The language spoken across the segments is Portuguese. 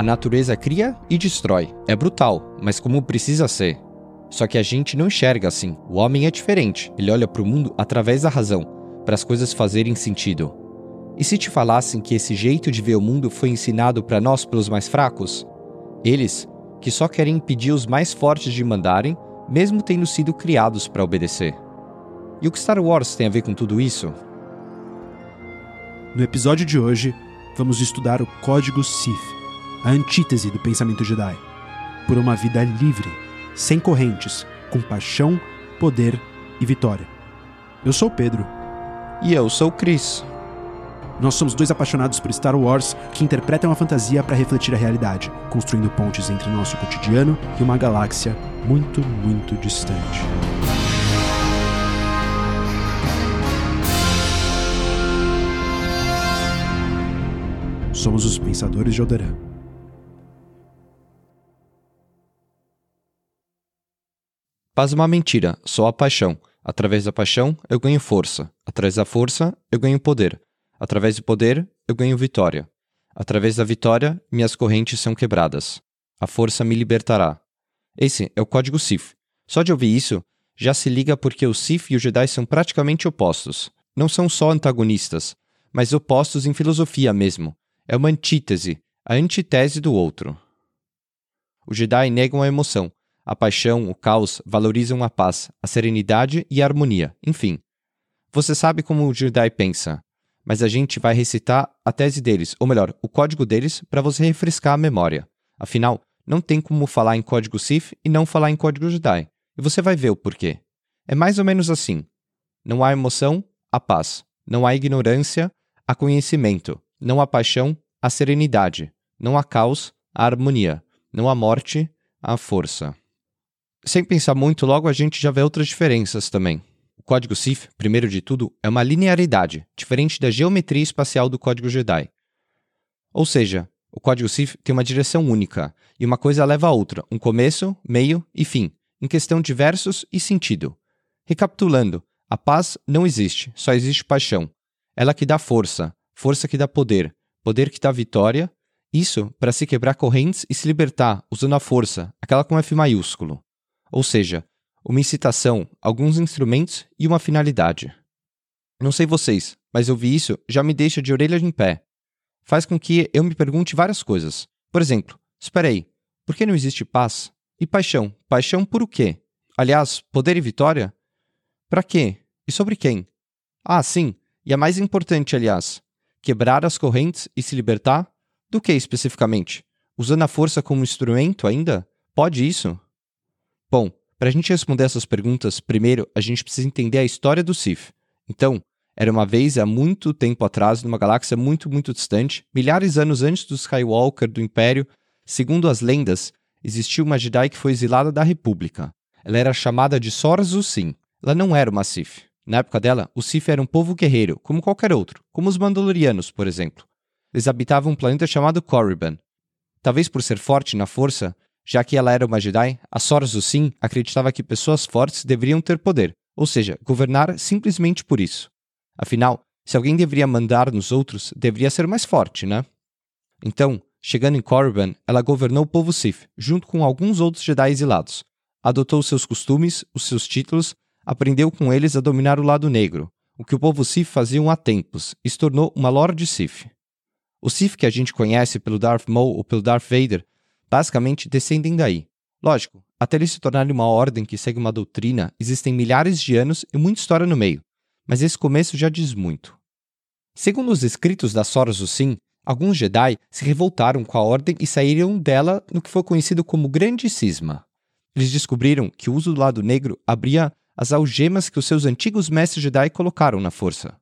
A natureza cria e destrói. É brutal, mas como precisa ser. Só que a gente não enxerga assim. O homem é diferente. Ele olha para o mundo através da razão, para as coisas fazerem sentido. E se te falassem que esse jeito de ver o mundo foi ensinado para nós pelos mais fracos? Eles, que só querem impedir os mais fortes de mandarem, mesmo tendo sido criados para obedecer. E o que Star Wars tem a ver com tudo isso? No episódio de hoje, vamos estudar o Código Sith, a antítese do pensamento Jedi, por uma vida livre, sem correntes, com paixão, poder e vitória. Eu sou o Pedro. E eu sou o Chris. Nós somos dois apaixonados por Star Wars que interpretam a fantasia para refletir a realidade, construindo pontes entre nosso cotidiano e uma galáxia muito, muito distante. Somos os Pensadores de Alderan. Paz é uma mentira, só a paixão. Através da paixão, eu ganho força. Através da força, eu ganho poder. Através do poder, eu ganho vitória. Através da vitória, minhas correntes são quebradas. A força me libertará. Esse é o código Sith. Só de ouvir isso, já se liga porque o Sith e o Jedi são praticamente opostos. Não são só antagonistas, mas opostos em filosofia mesmo. É uma antítese, a antitese do outro. Os Jedi negam a emoção. A paixão, o caos valorizam a paz, a serenidade e a harmonia, enfim. Você sabe como o Jedi pensa mas a gente vai recitar a tese deles, ou melhor, o código deles, para você refrescar a memória. Afinal, não tem como falar em código Sith e não falar em código Jedi. E você vai ver o porquê. É mais ou menos assim: não há emoção, há paz. Não há ignorância, há conhecimento. Não há paixão, há serenidade. Não há caos, há harmonia. Não há morte, há força. Sem pensar muito, logo a gente já vê outras diferenças também. O código Sith, primeiro de tudo, é uma linearidade, diferente da geometria espacial do código Jedi. Ou seja, o código Sith tem uma direção única, e uma coisa leva a outra, um começo, meio e fim, em questão de versos e sentido. Recapitulando, a paz não existe, só existe paixão. Ela que dá força, força que dá poder, poder que dá vitória, isso para se quebrar correntes e se libertar usando a força, aquela com F maiúsculo. Ou seja, uma incitação, alguns instrumentos e uma finalidade. Não sei vocês, mas ouvir isso já me deixa de orelha em pé. Faz com que eu me pergunte várias coisas. Por exemplo, espera aí, por que não existe paz? E paixão? Paixão por o quê? Aliás, poder e vitória? Para quê? E sobre quem? Ah, sim, e a mais importante, aliás, quebrar as correntes e se libertar? Do que especificamente? Usando a força como instrumento ainda? Pode isso? Bom, para a gente responder essas perguntas, primeiro a gente precisa entender a história do Sith. Então, era uma vez há muito tempo atrás, numa galáxia muito, muito distante, milhares de anos antes do Skywalker do Império, segundo as lendas, existiu uma Jedi que foi exilada da República. Ela era chamada de Sora Sim. Ela não era uma Sith. Na época dela, o Sith era um povo guerreiro, como qualquer outro, como os Mandalorianos, por exemplo. Eles habitavam um planeta chamado Korriban. Talvez por ser forte na força, já que ela era uma Jedi, a Sora Sim acreditava que pessoas fortes deveriam ter poder, ou seja, governar simplesmente por isso. Afinal, se alguém deveria mandar nos outros, deveria ser mais forte, né? Então, chegando em Korriban, ela governou o povo Sith, junto com alguns outros Jedi exilados. Adotou seus costumes, os seus títulos, aprendeu com eles a dominar o lado negro, o que o povo Sith fazia há tempos, e se tornou uma Lorde Sith. O Sith que a gente conhece pelo Darth Maul ou pelo Darth Vader basicamente descendem daí. Lógico, até eles se tornarem uma ordem que segue uma doutrina, existem milhares de anos e muita história no meio, mas esse começo já diz muito. Segundo os escritos da Sora Sim, alguns Jedi se revoltaram com a ordem e saíram dela no que foi conhecido como Grande Cisma. Eles descobriram que o uso do lado negro abria as algemas que os seus antigos mestres Jedi colocaram na força.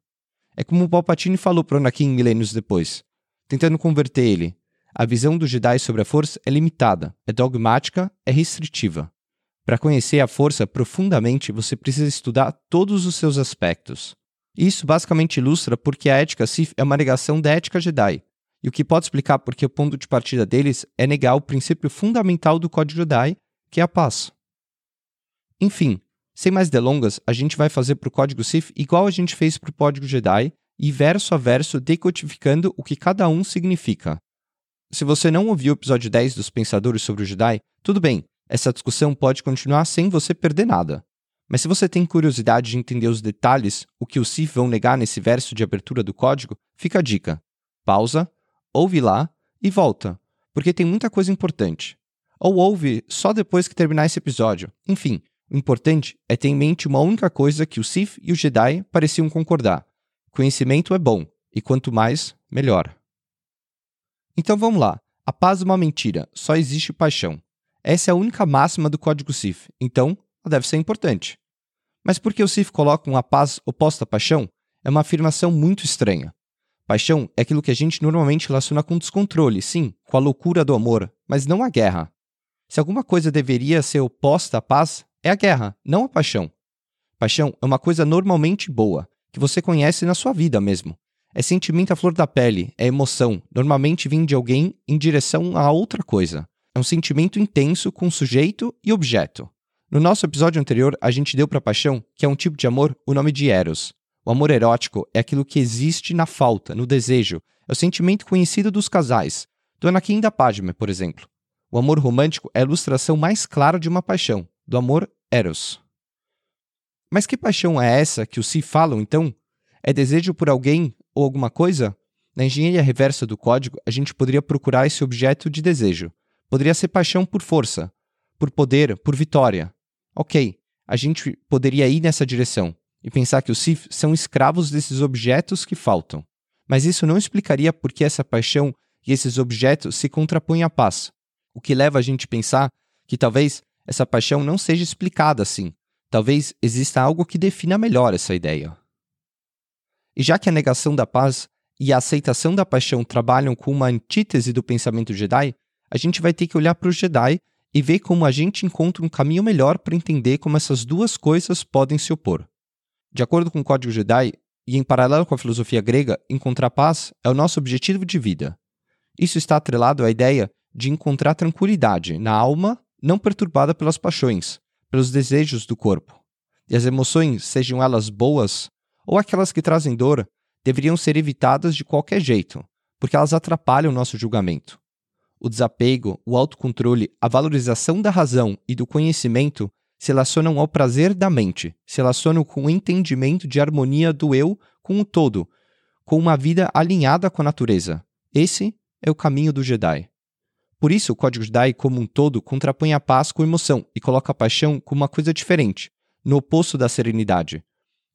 É como o Palpatine falou para Anakin milênios depois, tentando converter ele, a visão do Jedi sobre a força é limitada, é dogmática, é restritiva. Para conhecer a força profundamente, você precisa estudar todos os seus aspectos. Isso basicamente ilustra porque a ética Sith é uma negação da ética Jedi, e o que pode explicar porque o ponto de partida deles é negar o princípio fundamental do Código Jedi, que é a paz. Enfim, sem mais delongas, a gente vai fazer para o Código Sith igual a gente fez para o Código Jedi, e verso a verso decodificando o que cada um significa. Se você não ouviu o episódio 10 dos Pensadores sobre o Jedi, tudo bem, essa discussão pode continuar sem você perder nada. Mas se você tem curiosidade de entender os detalhes, o que os Sith vão negar nesse verso de abertura do código, fica a dica. Pausa, ouve lá e volta, porque tem muita coisa importante. Ou ouve só depois que terminar esse episódio. Enfim, o importante é ter em mente uma única coisa que o Sith e o Jedi pareciam concordar: conhecimento é bom, e quanto mais, melhor. Então vamos lá. A paz é uma mentira, só existe paixão. Essa é a única máxima do código Sith, então ela deve ser importante. Mas por que o Sith coloca uma paz oposta à paixão? É uma afirmação muito estranha. Paixão é aquilo que a gente normalmente relaciona com descontrole, sim, com a loucura do amor, mas não a guerra. Se alguma coisa deveria ser oposta à paz, é a guerra, não a paixão. Paixão é uma coisa normalmente boa, que você conhece na sua vida mesmo. É sentimento à flor da pele, é emoção, normalmente vem de alguém em direção a outra coisa. É um sentimento intenso com sujeito e objeto. No nosso episódio anterior, a gente deu para paixão, que é um tipo de amor, o nome de Eros. O amor erótico é aquilo que existe na falta, no desejo. É o sentimento conhecido dos casais, do Anakin da Padme, por exemplo. O amor romântico é a ilustração mais clara de uma paixão, do amor Eros. Mas que paixão é essa que os Si falam, então? É desejo por alguém ou alguma coisa? Na engenharia reversa do código, a gente poderia procurar esse objeto de desejo. Poderia ser paixão por força, por poder, por vitória. Ok, a gente poderia ir nessa direção e pensar que os Sith são escravos desses objetos que faltam. Mas isso não explicaria por que essa paixão e esses objetos se contrapõem à paz, o que leva a gente a pensar que talvez essa paixão não seja explicada assim. Talvez exista algo que defina melhor essa ideia. E já que a negação da paz e a aceitação da paixão trabalham com uma antítese do pensamento Jedi, a gente vai ter que olhar para os Jedi e ver como a gente encontra um caminho melhor para entender como essas duas coisas podem se opor. De acordo com o Código Jedi, e em paralelo com a filosofia grega, encontrar paz é o nosso objetivo de vida. Isso está atrelado à ideia de encontrar tranquilidade na alma não perturbada pelas paixões, pelos desejos do corpo. E as emoções, sejam elas boas ou aquelas que trazem dor, deveriam ser evitadas de qualquer jeito, porque elas atrapalham o nosso julgamento. O desapego, o autocontrole, a valorização da razão e do conhecimento se relacionam ao prazer da mente, se relacionam com o entendimento de harmonia do eu com o todo, com uma vida alinhada com a natureza. Esse é o caminho do Jedi. Por isso, o Código Jedi, como um todo, contrapõe a paz com emoção e coloca a paixão como uma coisa diferente, no oposto da serenidade.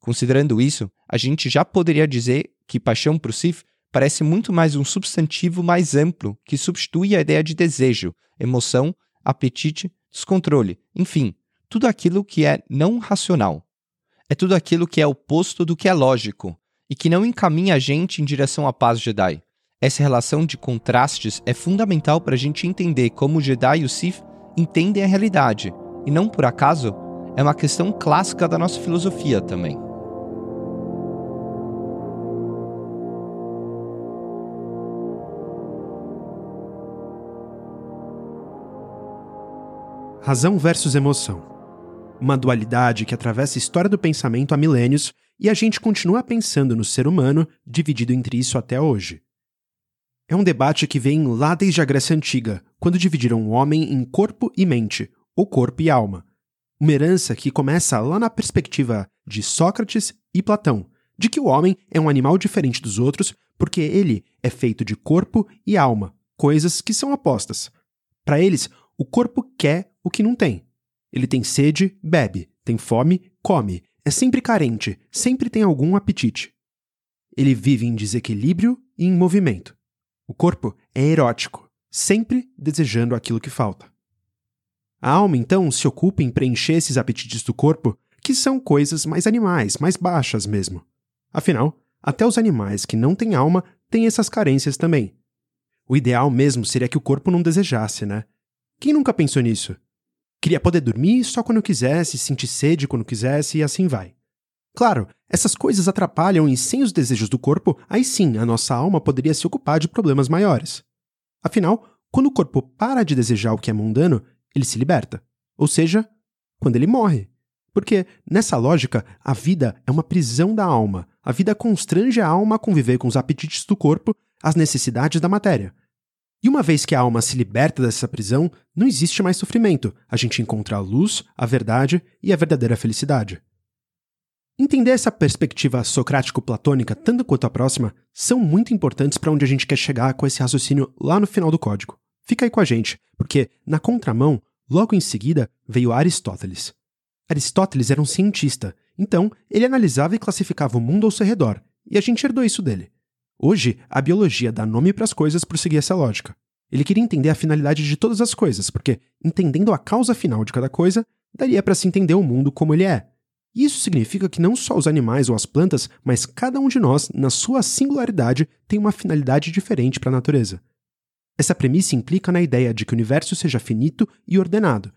Considerando isso, a gente já poderia dizer que paixão para o Sith parece muito mais um substantivo mais amplo que substitui a ideia de desejo, emoção, apetite, descontrole, enfim, tudo aquilo que é não racional. É tudo aquilo que é oposto do que é lógico e que não encaminha a gente em direção à paz Jedi. Essa relação de contrastes é fundamental para a gente entender como o Jedi e o Sith entendem a realidade, e não por acaso é uma questão clássica da nossa filosofia também. Razão versus emoção. Uma dualidade que atravessa a história do pensamento há milênios e a gente continua pensando no ser humano dividido entre isso até hoje. É um debate que vem lá desde a Grécia Antiga, quando dividiram o homem em corpo e mente, ou corpo e alma. Uma herança que começa lá na perspectiva de Sócrates e Platão, de que o homem é um animal diferente dos outros porque ele é feito de corpo e alma, coisas que são opostas. Para eles, o corpo quer o que não tem. Ele tem sede, bebe, tem fome, come, é sempre carente, sempre tem algum apetite. Ele vive em desequilíbrio e em movimento. O corpo é erótico, sempre desejando aquilo que falta. A alma, então, se ocupa em preencher esses apetites do corpo, que são coisas mais animais, mais baixas mesmo. Afinal, até os animais que não têm alma têm essas carências também. O ideal mesmo seria que o corpo não desejasse, né? Quem nunca pensou nisso? Queria poder dormir só quando quisesse, sentir sede quando quisesse e assim vai. Claro, essas coisas atrapalham e sem os desejos do corpo, aí sim a nossa alma poderia se ocupar de problemas maiores. Afinal, quando o corpo para de desejar o que é mundano, ele se liberta. Ou seja, quando ele morre. Porque, nessa lógica, a vida é uma prisão da alma. A vida constrange a alma a conviver com os apetites do corpo, as necessidades da matéria. E uma vez que a alma se liberta dessa prisão, não existe mais sofrimento. A gente encontra a luz, a verdade e a verdadeira felicidade. Entender essa perspectiva socrático-platônica, tanto quanto a próxima, são muito importantes para onde a gente quer chegar com esse raciocínio lá no final do código. Fica aí com a gente, porque, na contramão, logo em seguida, veio Aristóteles. Aristóteles era um cientista, então ele analisava e classificava o mundo ao seu redor, e a gente herdou isso dele. Hoje, a biologia dá nome para as coisas por seguir essa lógica. Ele queria entender a finalidade de todas as coisas, porque, entendendo a causa final de cada coisa, daria para se entender o mundo como ele é. E isso significa que não só os animais ou as plantas, mas cada um de nós, na sua singularidade, tem uma finalidade diferente para a natureza. Essa premissa implica na ideia de que o universo seja finito e ordenado.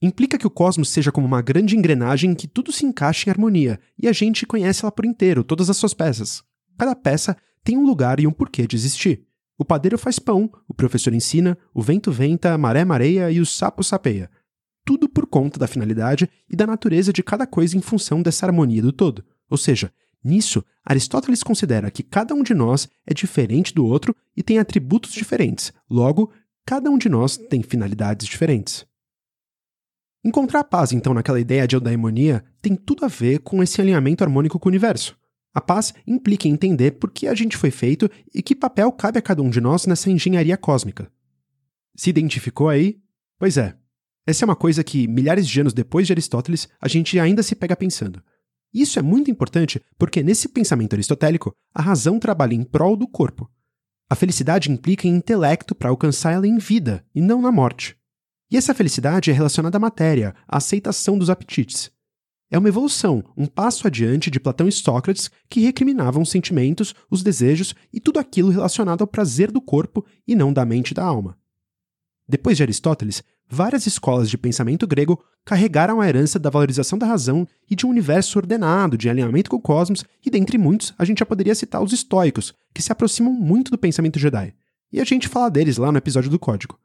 Implica que o cosmos seja como uma grande engrenagem em que tudo se encaixa em harmonia e a gente conhece ela por inteiro, todas as suas peças. Cada peça tem um lugar e um porquê de existir. O padeiro faz pão, o professor ensina, o vento venta, a maré mareia e o sapo sapeia. Tudo por conta da finalidade e da natureza de cada coisa em função dessa harmonia do todo. Ou seja, nisso, Aristóteles considera que cada um de nós é diferente do outro e tem atributos diferentes. Logo, cada um de nós tem finalidades diferentes. Encontrar a paz, então, naquela ideia de eudaimonia tem tudo a ver com esse alinhamento harmônico com o universo. A paz implica entender por que a gente foi feito e que papel cabe a cada um de nós nessa engenharia cósmica. Se identificou aí? Pois é. Essa é uma coisa que, milhares de anos depois de Aristóteles, a gente ainda se pega pensando. Isso é muito importante porque, nesse pensamento aristotélico, a razão trabalha em prol do corpo. A felicidade implica em intelecto para alcançar ela em vida e não na morte. E essa felicidade é relacionada à matéria, à aceitação dos apetites. É uma evolução, um passo adiante de Platão e Sócrates que recriminavam os sentimentos, os desejos e tudo aquilo relacionado ao prazer do corpo e não da mente e da alma. Depois de Aristóteles, várias escolas de pensamento grego carregaram a herança da valorização da razão e de um universo ordenado, de alinhamento com o cosmos, e dentre muitos, a gente já poderia citar os estoicos, que se aproximam muito do pensamento Jedi. E a gente fala deles lá no episódio do Código.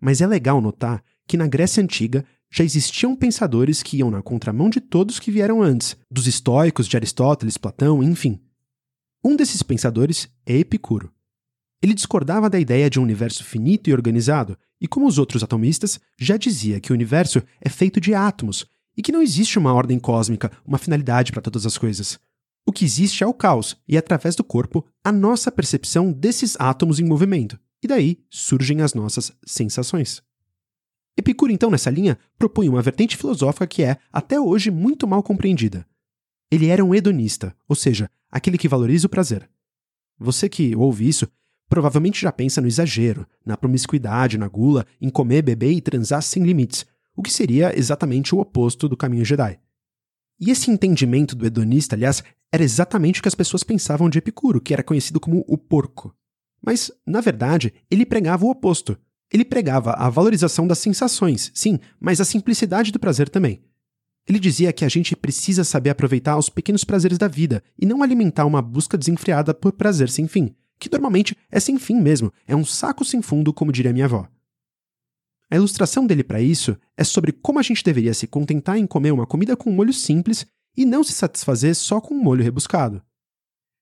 Mas é legal notar que na Grécia Antiga já existiam pensadores que iam na contramão de todos que vieram antes, dos estoicos, de Aristóteles, Platão, enfim. Um desses pensadores é Epicuro. Ele discordava da ideia de um universo finito e organizado, e como os outros atomistas, já dizia que o universo é feito de átomos e que não existe uma ordem cósmica, uma finalidade para todas as coisas. O que existe é o caos, e através do corpo, a nossa percepção desses átomos em movimento. E daí surgem as nossas sensações. Epicuro, então, nessa linha, propunha uma vertente filosófica que é, até hoje, muito mal compreendida. Ele era um hedonista, ou seja, aquele que valoriza o prazer. Você que ouve isso provavelmente já pensa no exagero, na promiscuidade, na gula, em comer, beber e transar sem limites, o que seria exatamente o oposto do caminho Jedi. E esse entendimento do hedonista, aliás, era exatamente o que as pessoas pensavam de Epicuro, que era conhecido como o porco. Mas, na verdade, ele pregava o oposto. Ele pregava a valorização das sensações, sim, mas a simplicidade do prazer também. Ele dizia que a gente precisa saber aproveitar os pequenos prazeres da vida e não alimentar uma busca desenfreada por prazer sem fim, que normalmente é sem fim mesmo, é um saco sem fundo, como diria minha avó. A ilustração dele para isso é sobre como a gente deveria se contentar em comer uma comida com um molho simples e não se satisfazer só com um molho rebuscado.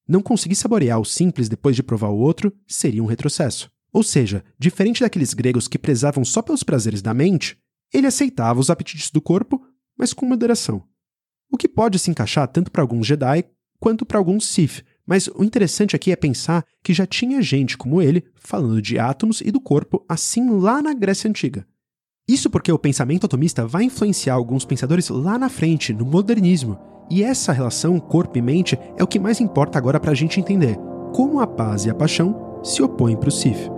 Não conseguir saborear o simples depois de provar o outro seria um retrocesso. Ou seja, diferente daqueles gregos que prezavam só pelos prazeres da mente, ele aceitava os apetites do corpo, mas com moderação. O que pode se encaixar tanto para alguns Jedi quanto para alguns Sith, mas o interessante aqui é pensar que já tinha gente como ele falando de átomos e do corpo assim lá na Grécia Antiga. Isso porque o pensamento atomista vai influenciar alguns pensadores lá na frente, no modernismo, e essa relação corpo e mente é o que mais importa agora para a gente entender como a paz e a paixão se opõem para o Sith.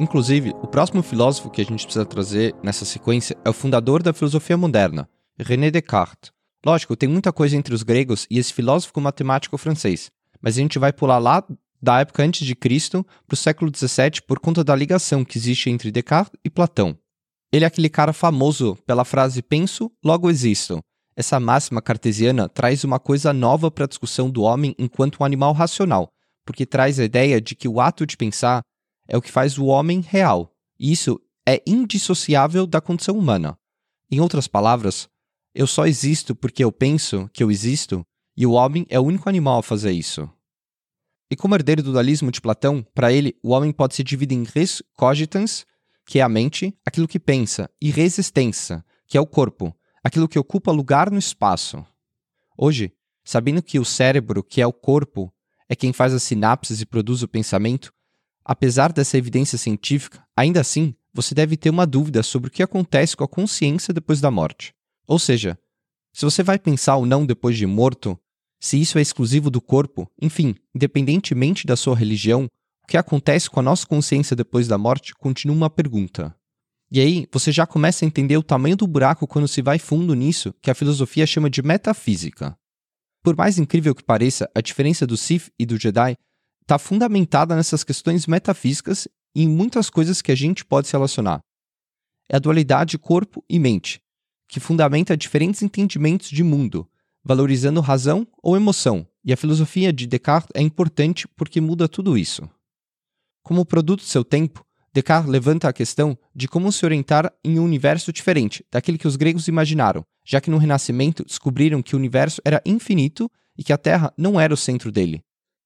Inclusive, o próximo filósofo que a gente precisa trazer nessa sequência é o fundador da filosofia moderna, René Descartes. Lógico, tem muita coisa entre os gregos e esse filósofo matemático francês, mas a gente vai pular lá da época antes de Cristo para o século XVII por conta da ligação que existe entre Descartes e Platão. Ele é aquele cara famoso pela frase penso, logo existo. Essa máxima cartesiana traz uma coisa nova para a discussão do homem enquanto um animal racional, porque traz a ideia de que o ato de pensar é o que faz o homem real. E isso é indissociável da condição humana. Em outras palavras, eu só existo porque eu penso que eu existo, e o homem é o único animal a fazer isso. E como herdeiro do dualismo de Platão, para ele, o homem pode se dividir em res cogitans, que é a mente, aquilo que pensa, e resistência, que é o corpo, aquilo que ocupa lugar no espaço. Hoje, sabendo que o cérebro, que é o corpo, é quem faz as sinapses e produz o pensamento, apesar dessa evidência científica, ainda assim, você deve ter uma dúvida sobre o que acontece com a consciência depois da morte. Ou seja, se você vai pensar ou não depois de morto, se isso é exclusivo do corpo, enfim, independentemente da sua religião, o que acontece com a nossa consciência depois da morte continua uma pergunta. E aí você já começa a entender o tamanho do buraco quando se vai fundo nisso, que a filosofia chama de metafísica. Por mais incrível que pareça, a diferença do Sith e do Jedi está fundamentada nessas questões metafísicas e em muitas coisas que a gente pode se relacionar. É a dualidade corpo e mente, que fundamenta diferentes entendimentos de mundo, valorizando razão ou emoção, e a filosofia de Descartes é importante porque muda tudo isso. Como produto do seu tempo, Descartes levanta a questão de como se orientar em um universo diferente daquele que os gregos imaginaram, já que no Renascimento descobriram que o universo era infinito e que a Terra não era o centro dele.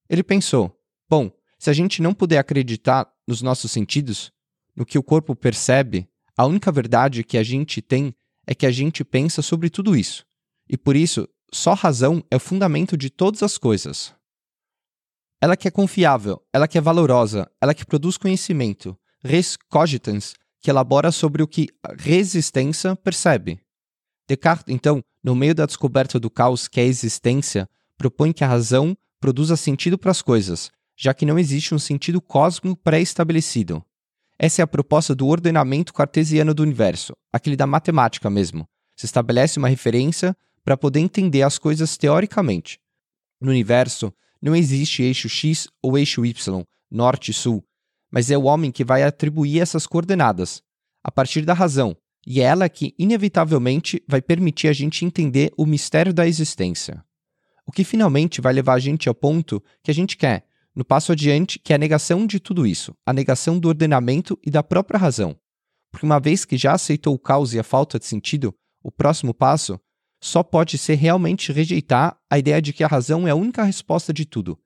Ele pensou: bom, se a gente não puder acreditar nos nossos sentidos, no que o corpo percebe, a única verdade que a gente tem é que a gente pensa sobre tudo isso. E por isso, só razão é o fundamento de todas as coisas. Ela que é confiável, ela que é valorosa, ela que produz conhecimento, res cogitans, que elabora sobre o que a resistência percebe. Descartes, então, no meio da descoberta do caos que é a existência, propõe que a razão produza sentido para as coisas, já que não existe um sentido cósmico pré-estabelecido. Essa é a proposta do ordenamento cartesiano do universo, aquele da matemática mesmo. Se estabelece uma referência para poder entender as coisas teoricamente. No universo, não existe eixo X ou eixo Y, norte e sul, mas é o homem que vai atribuir essas coordenadas, a partir da razão, e é ela que, inevitavelmente, vai permitir a gente entender o mistério da existência. O que finalmente vai levar a gente ao ponto que a gente quer, no passo adiante, que é a negação de tudo isso, a negação do ordenamento e da própria razão. Porque uma vez que já aceitou o caos e a falta de sentido, o próximo passo só pode ser realmente rejeitar a ideia de que a razão é a única resposta de tudo.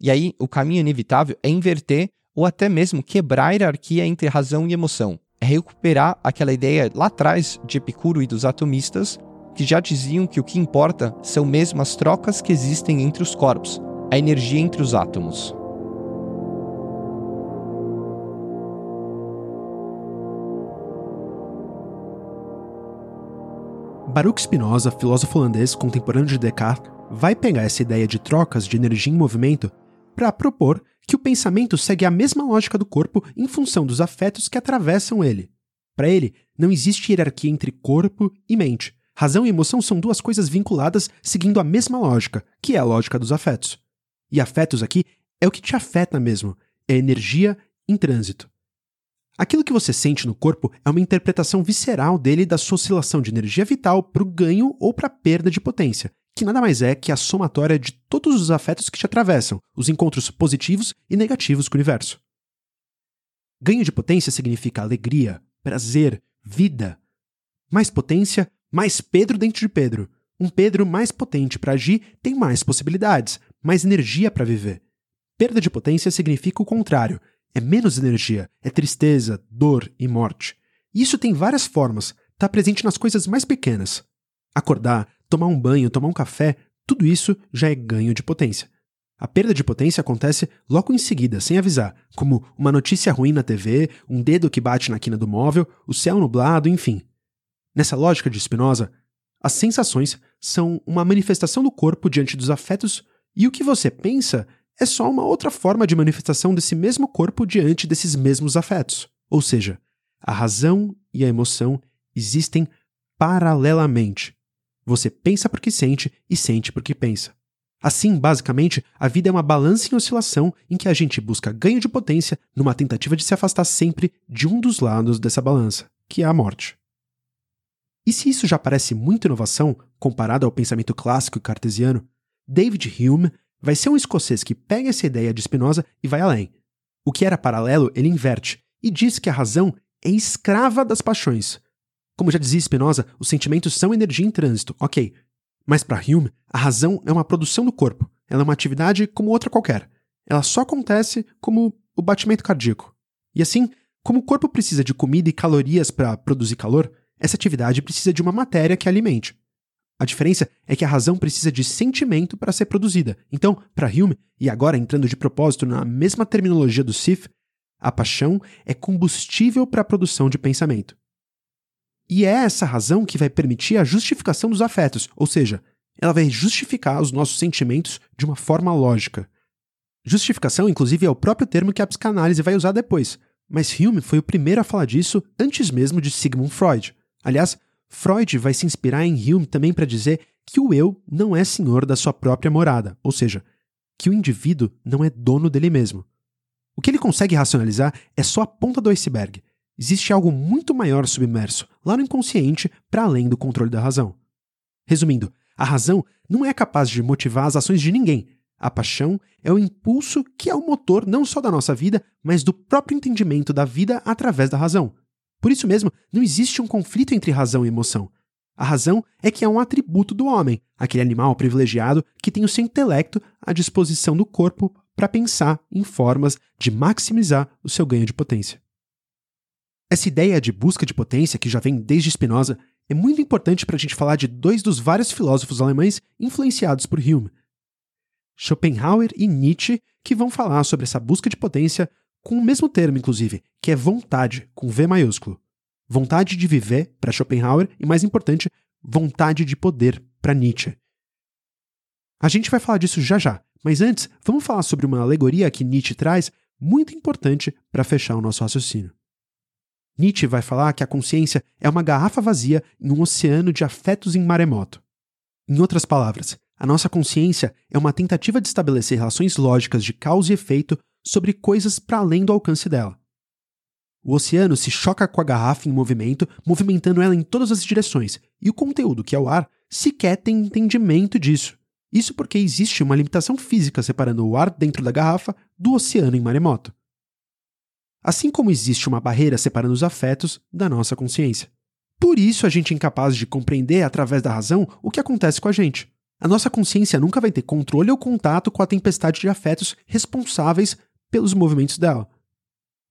E aí, o caminho inevitável é inverter ou até mesmo quebrar a hierarquia entre razão e emoção. É recuperar aquela ideia lá atrás de Epicuro e dos atomistas, que já diziam que o que importa são mesmo as trocas que existem entre os corpos, a energia entre os átomos. Baruch Spinoza, filósofo holandês contemporâneo de Descartes, vai pegar essa ideia de trocas de energia em movimento para propor que o pensamento segue a mesma lógica do corpo em função dos afetos que atravessam ele. Para ele, não existe hierarquia entre corpo e mente. Razão e emoção são duas coisas vinculadas seguindo a mesma lógica, que é a lógica dos afetos. E afetos aqui é o que te afeta mesmo, é energia em trânsito. Aquilo que você sente no corpo é uma interpretação visceral dele da sua oscilação de energia vital para o ganho ou para a perda de potência, que nada mais é que a somatória de todos os afetos que te atravessam, os encontros positivos e negativos com o universo. Ganho de potência significa alegria, prazer, vida. Mais potência, mais Pedro dentro de Pedro. Um Pedro mais potente para agir tem mais possibilidades, mais energia para viver. Perda de potência significa o contrário, é menos energia, é tristeza, dor e morte. Isso tem várias formas, está presente nas coisas mais pequenas. Acordar, tomar um banho, tomar um café, tudo isso já é ganho de potência. A perda de potência acontece logo em seguida, sem avisar, como uma notícia ruim na TV, um dedo que bate na quina do móvel, o céu nublado, enfim. Nessa lógica de Spinoza, as sensações são uma manifestação do corpo diante dos afetos e o que você pensa é só uma outra forma de manifestação desse mesmo corpo diante desses mesmos afetos. Ou seja, a razão e a emoção existem paralelamente. Você pensa porque sente e sente porque pensa. Assim, basicamente, a vida é uma balança em oscilação em que a gente busca ganho de potência numa tentativa de se afastar sempre de um dos lados dessa balança, que é a morte. E se isso já parece muita inovação comparado ao pensamento clássico e cartesiano, David Hume vai ser um escocês que pega essa ideia de Spinoza e vai além. O que era paralelo, ele inverte e diz que a razão é escrava das paixões. Como já dizia Spinoza, os sentimentos são energia em trânsito, ok. Mas para Hume, a razão é uma produção do corpo. Ela é uma atividade como outra qualquer. Ela só acontece como o batimento cardíaco. E assim, como o corpo precisa de comida e calorias para produzir calor, essa atividade precisa de uma matéria que alimente. A diferença é que a razão precisa de sentimento para ser produzida. Então, para Hume, e agora entrando de propósito na mesma terminologia do Sif, a paixão é combustível para a produção de pensamento. E é essa razão que vai permitir a justificação dos afetos, ou seja, ela vai justificar os nossos sentimentos de uma forma lógica. Justificação, inclusive, é o próprio termo que a psicanálise vai usar depois, mas Hume foi o primeiro a falar disso antes mesmo de Sigmund Freud. Aliás, Freud vai se inspirar em Hume também para dizer que o eu não é senhor da sua própria morada, ou seja, que o indivíduo não é dono dele mesmo. O que ele consegue racionalizar é só a ponta do iceberg. Existe algo muito maior submerso, lá no inconsciente, para além do controle da razão. Resumindo, a razão não é capaz de motivar as ações de ninguém. A paixão é o impulso que é o motor não só da nossa vida, mas do próprio entendimento da vida através da razão. Por isso mesmo, não existe um conflito entre razão e emoção. A razão é que é um atributo do homem, aquele animal privilegiado que tem o seu intelecto à disposição do corpo para pensar em formas de maximizar o seu ganho de potência. Essa ideia de busca de potência, que já vem desde Spinoza, é muito importante para a gente falar de dois dos vários filósofos alemães influenciados por Hume. Schopenhauer e Nietzsche, que vão falar sobre essa busca de potência com o mesmo termo, inclusive, que é vontade, com V maiúsculo. Vontade de viver, para Schopenhauer, e mais importante, vontade de poder, para Nietzsche. A gente vai falar disso já já, mas antes, vamos falar sobre uma alegoria que Nietzsche traz, muito importante para fechar o nosso raciocínio. Nietzsche vai falar que a consciência é uma garrafa vazia em um oceano de afetos em maremoto. Em outras palavras, a nossa consciência é uma tentativa de estabelecer relações lógicas de causa e efeito sobre coisas para além do alcance dela. O oceano se choca com a garrafa em movimento, movimentando ela em todas as direções, e o conteúdo, que é o ar, sequer tem entendimento disso. Isso porque existe uma limitação física separando o ar dentro da garrafa do oceano em maremoto. Assim como existe uma barreira separando os afetos da nossa consciência. Por isso a gente é incapaz de compreender através da razão o que acontece com a gente. A nossa consciência nunca vai ter controle ou contato com a tempestade de afetos responsáveis pelos movimentos dela.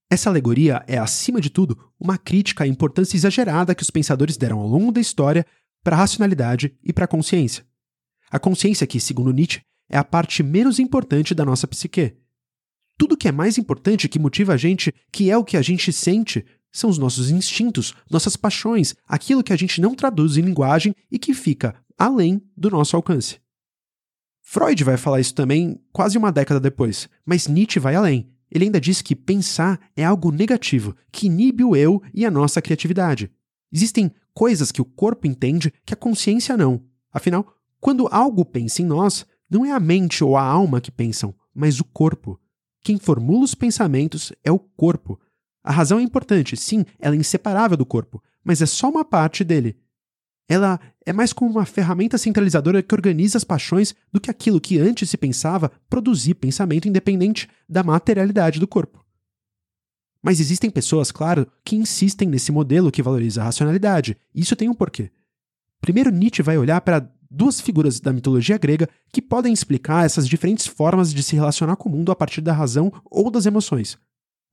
Essa alegoria é, acima de tudo, uma crítica à importância exagerada que os pensadores deram ao longo da história para a racionalidade e para a consciência. A consciência que, segundo Nietzsche, é a parte menos importante da nossa psique. Tudo que é mais importante que motiva a gente, que é o que a gente sente, são os nossos instintos, nossas paixões, aquilo que a gente não traduz em linguagem e que fica além do nosso alcance. Freud vai falar isso também quase uma década depois, mas Nietzsche vai além. Ele ainda diz que pensar é algo negativo, que inibe o eu e a nossa criatividade. Existem coisas que o corpo entende que a consciência não. Afinal, quando algo pensa em nós, não é a mente ou a alma que pensam, mas o corpo. Quem formula os pensamentos é o corpo. A razão é importante, sim, ela é inseparável do corpo, mas é só uma parte dele. Ela é mais como uma ferramenta centralizadora que organiza as paixões do que aquilo que antes se pensava produzir pensamento independente da materialidade do corpo. Mas existem pessoas, claro, que insistem nesse modelo que valoriza a racionalidade. Isso tem um porquê. Primeiro, Nietzsche vai olhar para duas figuras da mitologia grega que podem explicar essas diferentes formas de se relacionar com o mundo a partir da razão ou das emoções.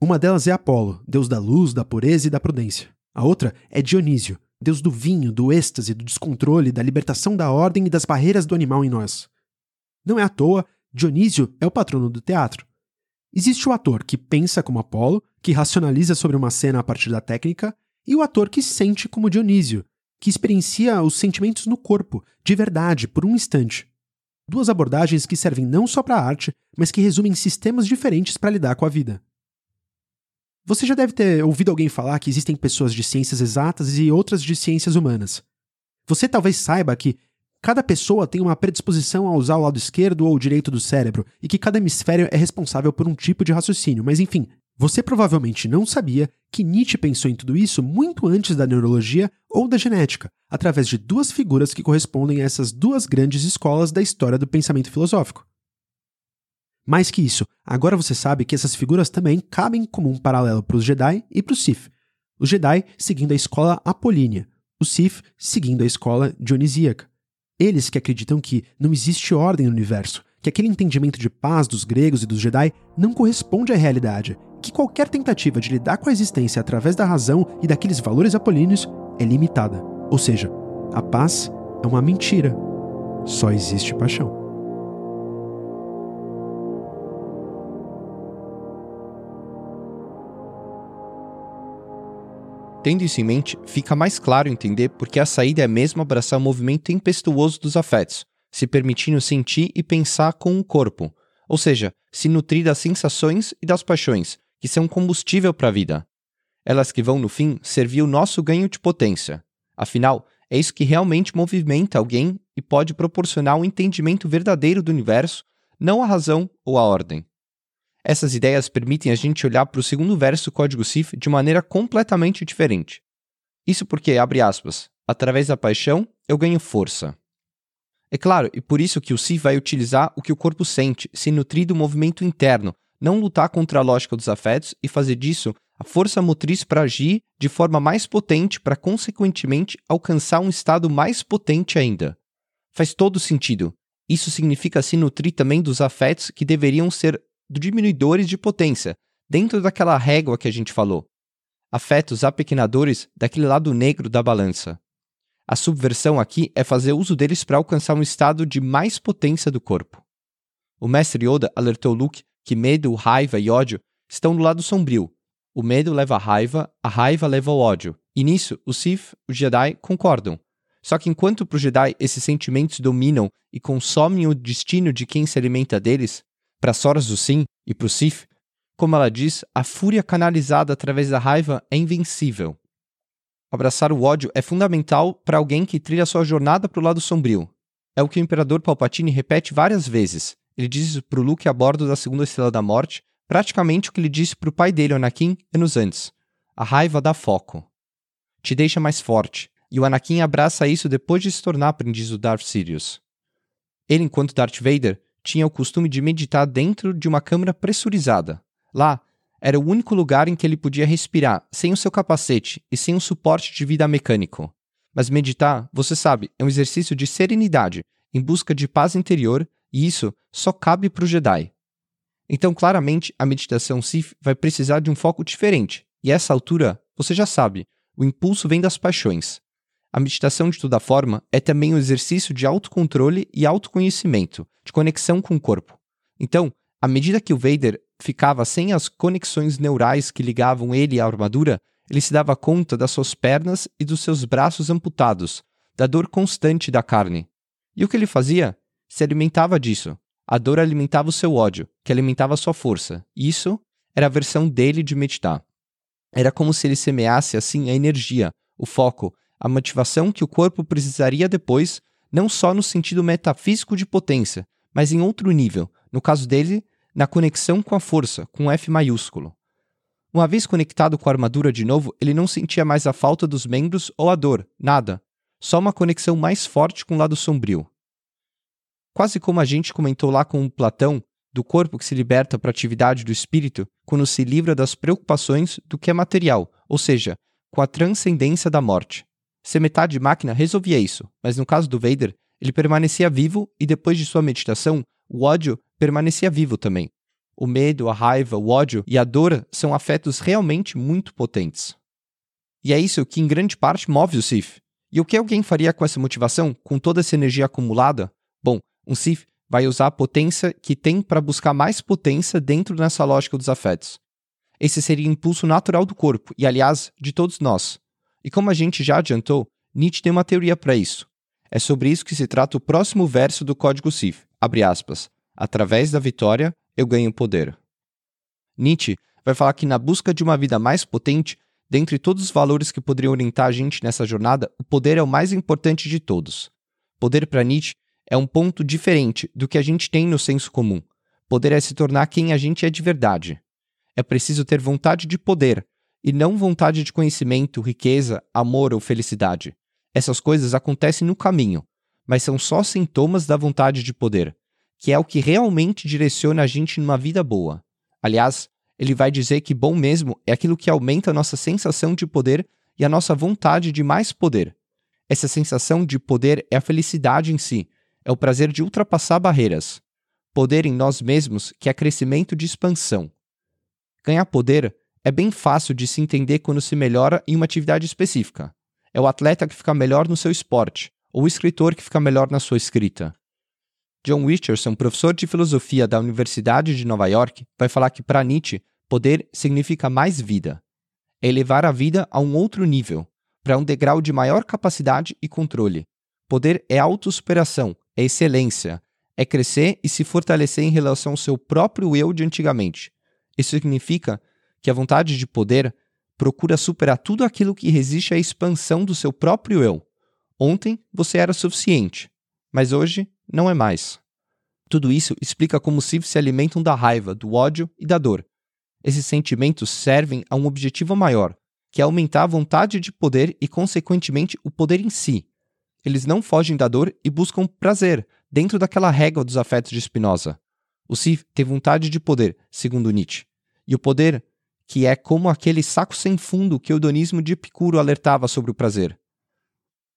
Uma delas é Apolo, deus da luz, da pureza e da prudência. A outra é Dionísio, Deus do vinho, do êxtase, do descontrole, da libertação da ordem e das barreiras do animal em nós. Não é à toa, Dionísio é o patrono do teatro. Existe o ator que pensa como Apolo, que racionaliza sobre uma cena a partir da técnica, e o ator que sente como Dionísio, que experiencia os sentimentos no corpo, de verdade, por um instante. Duas abordagens que servem não só para a arte, mas que resumem sistemas diferentes para lidar com a vida. Você já deve ter ouvido alguém falar que existem pessoas de ciências exatas e outras de ciências humanas. Você talvez saiba que cada pessoa tem uma predisposição a usar o lado esquerdo ou direito do cérebro e que cada hemisfério é responsável por um tipo de raciocínio, mas enfim, você provavelmente não sabia que Nietzsche pensou em tudo isso muito antes da neurologia ou da genética, através de duas figuras que correspondem a essas duas grandes escolas da história do pensamento filosófico. Mais que isso, agora você sabe que essas figuras também cabem como um paralelo para os Jedi e para os Sith. Os Jedi seguindo a escola apolínea, Os Sith seguindo a escola dionisíaca. Eles que acreditam que não existe ordem no universo, que aquele entendimento de paz dos gregos e dos Jedi não corresponde à realidade, que qualquer tentativa de lidar com a existência através da razão e daqueles valores apolíneos é limitada. Ou seja, a paz é uma mentira. Só existe paixão. Tendo isso em mente, fica mais claro entender porque a saída é mesmo abraçar o movimento tempestuoso dos afetos, se permitindo sentir e pensar com o corpo, ou seja, se nutrir das sensações e das paixões, que são combustível para a vida. Elas que vão, no fim, servir o nosso ganho de potência. Afinal, é isso que realmente movimenta alguém e pode proporcionar um entendimento verdadeiro do universo, não a razão ou a ordem. Essas ideias permitem a gente olhar para o segundo verso do código CIF de maneira completamente diferente. Isso porque, abre aspas, através da paixão eu ganho força. É claro, e por isso que o CIF vai utilizar o que o corpo sente, se nutrir do movimento interno, não lutar contra a lógica dos afetos e fazer disso a força motriz para agir de forma mais potente para, consequentemente, alcançar um estado mais potente ainda. Faz todo sentido. Isso significa se nutrir também dos afetos que deveriam ser diminuidores de potência, dentro daquela régua que a gente falou. Afetos apequenadores daquele lado negro da balança. A subversão aqui é fazer uso deles para alcançar um estado de mais potência do corpo. O mestre Yoda alertou Luke que medo, raiva e ódio estão do lado sombrio. O medo leva à raiva, a raiva leva ao ódio. E nisso, os Sith, os Jedi, concordam. Só que enquanto para os Jedi esses sentimentos dominam e consomem o destino de quem se alimenta deles, para Soras do Sim e para o Sif, como ela diz, a fúria canalizada através da raiva é invencível. Abraçar o ódio é fundamental para alguém que trilha sua jornada para o lado sombrio. É o que o Imperador Palpatine repete várias vezes. Ele diz para o Luke a bordo da Segunda Estrela da Morte, praticamente o que ele disse para o pai dele, Anakin, anos antes. A raiva dá foco. Te deixa mais forte, e o Anakin abraça isso depois de se tornar aprendiz do Darth Sidious. Ele, enquanto Darth Vader, tinha o costume de meditar dentro de uma câmara pressurizada. Lá, era o único lugar em que ele podia respirar sem o seu capacete e sem um suporte de vida mecânico. Mas meditar, você sabe, é um exercício de serenidade, em busca de paz interior, e isso só cabe para o Jedi. Então, claramente, a meditação Sith vai precisar de um foco diferente, e a essa altura, você já sabe, o impulso vem das paixões. A meditação, de toda forma, é também um exercício de autocontrole e autoconhecimento, de conexão com o corpo. Então, à medida que o Vader ficava sem as conexões neurais que ligavam ele à armadura, ele se dava conta das suas pernas e dos seus braços amputados, da dor constante da carne. E o que ele fazia? Se alimentava disso. A dor alimentava o seu ódio, que alimentava a sua força. Isso era a versão dele de meditar. Era como se ele semeasse assim a energia, o foco, a motivação que o corpo precisaria depois, não só no sentido metafísico de potência, mas em outro nível, no caso dele, na conexão com a força, com F maiúsculo. Uma vez conectado com a armadura de novo, ele não sentia mais a falta dos membros ou a dor, nada, só uma conexão mais forte com o lado sombrio. Quase como a gente comentou lá com Platão, do corpo que se liberta para a atividade do espírito quando se livra das preocupações do que é material, ou seja, com a transcendência da morte. Ser metade máquina resolvia isso, mas no caso do Vader, ele permanecia vivo e depois de sua meditação, o ódio permanecia vivo também. O medo, a raiva, o ódio e a dor são afetos realmente muito potentes. E é isso que em grande parte move o Sith. E o que alguém faria com essa motivação, com toda essa energia acumulada? Bom, um Sith vai usar a potência que tem para buscar mais potência dentro dessa lógica dos afetos. Esse seria o impulso natural do corpo e, aliás, de todos nós. E como a gente já adiantou, Nietzsche tem uma teoria para isso. É sobre isso que se trata o próximo verso do Código Sif, abre aspas, através da vitória eu ganho poder. Nietzsche vai falar que na busca de uma vida mais potente, dentre todos os valores que poderiam orientar a gente nessa jornada, o poder é o mais importante de todos. Poder para Nietzsche é um ponto diferente do que a gente tem no senso comum. Poder é se tornar quem a gente é de verdade. É preciso ter vontade de poder, e não vontade de conhecimento, riqueza, amor ou felicidade. Essas coisas acontecem no caminho, mas são só sintomas da vontade de poder, que é o que realmente direciona a gente numa vida boa. Aliás, ele vai dizer que bom mesmo é aquilo que aumenta a nossa sensação de poder e a nossa vontade de mais poder. Essa sensação de poder é a felicidade em si, é o prazer de ultrapassar barreiras. Poder em nós mesmos, que é crescimento de expansão. Ganhar poder é bem fácil de se entender quando se melhora em uma atividade específica. É o atleta que fica melhor no seu esporte, ou o escritor que fica melhor na sua escrita. John Richardson, professor de filosofia da Universidade de Nova York, vai falar que para Nietzsche, poder significa mais vida. É elevar a vida a um outro nível, para um degrau de maior capacidade e controle. Poder é autossuperação, é excelência, é crescer e se fortalecer em relação ao seu próprio eu de antigamente. Isso significa que a vontade de poder procura superar tudo aquilo que resiste à expansão do seu próprio eu. Ontem você era suficiente, mas hoje não é mais. Tudo isso explica como os Sith se alimentam da raiva, do ódio e da dor. Esses sentimentos servem a um objetivo maior, que é aumentar a vontade de poder e, consequentemente, o poder em si. Eles não fogem da dor e buscam prazer, dentro daquela régua dos afetos de Spinoza. O Sith tem vontade de poder, segundo Nietzsche. E o poder, que é como aquele saco sem fundo que o hedonismo de Epicuro alertava sobre o prazer.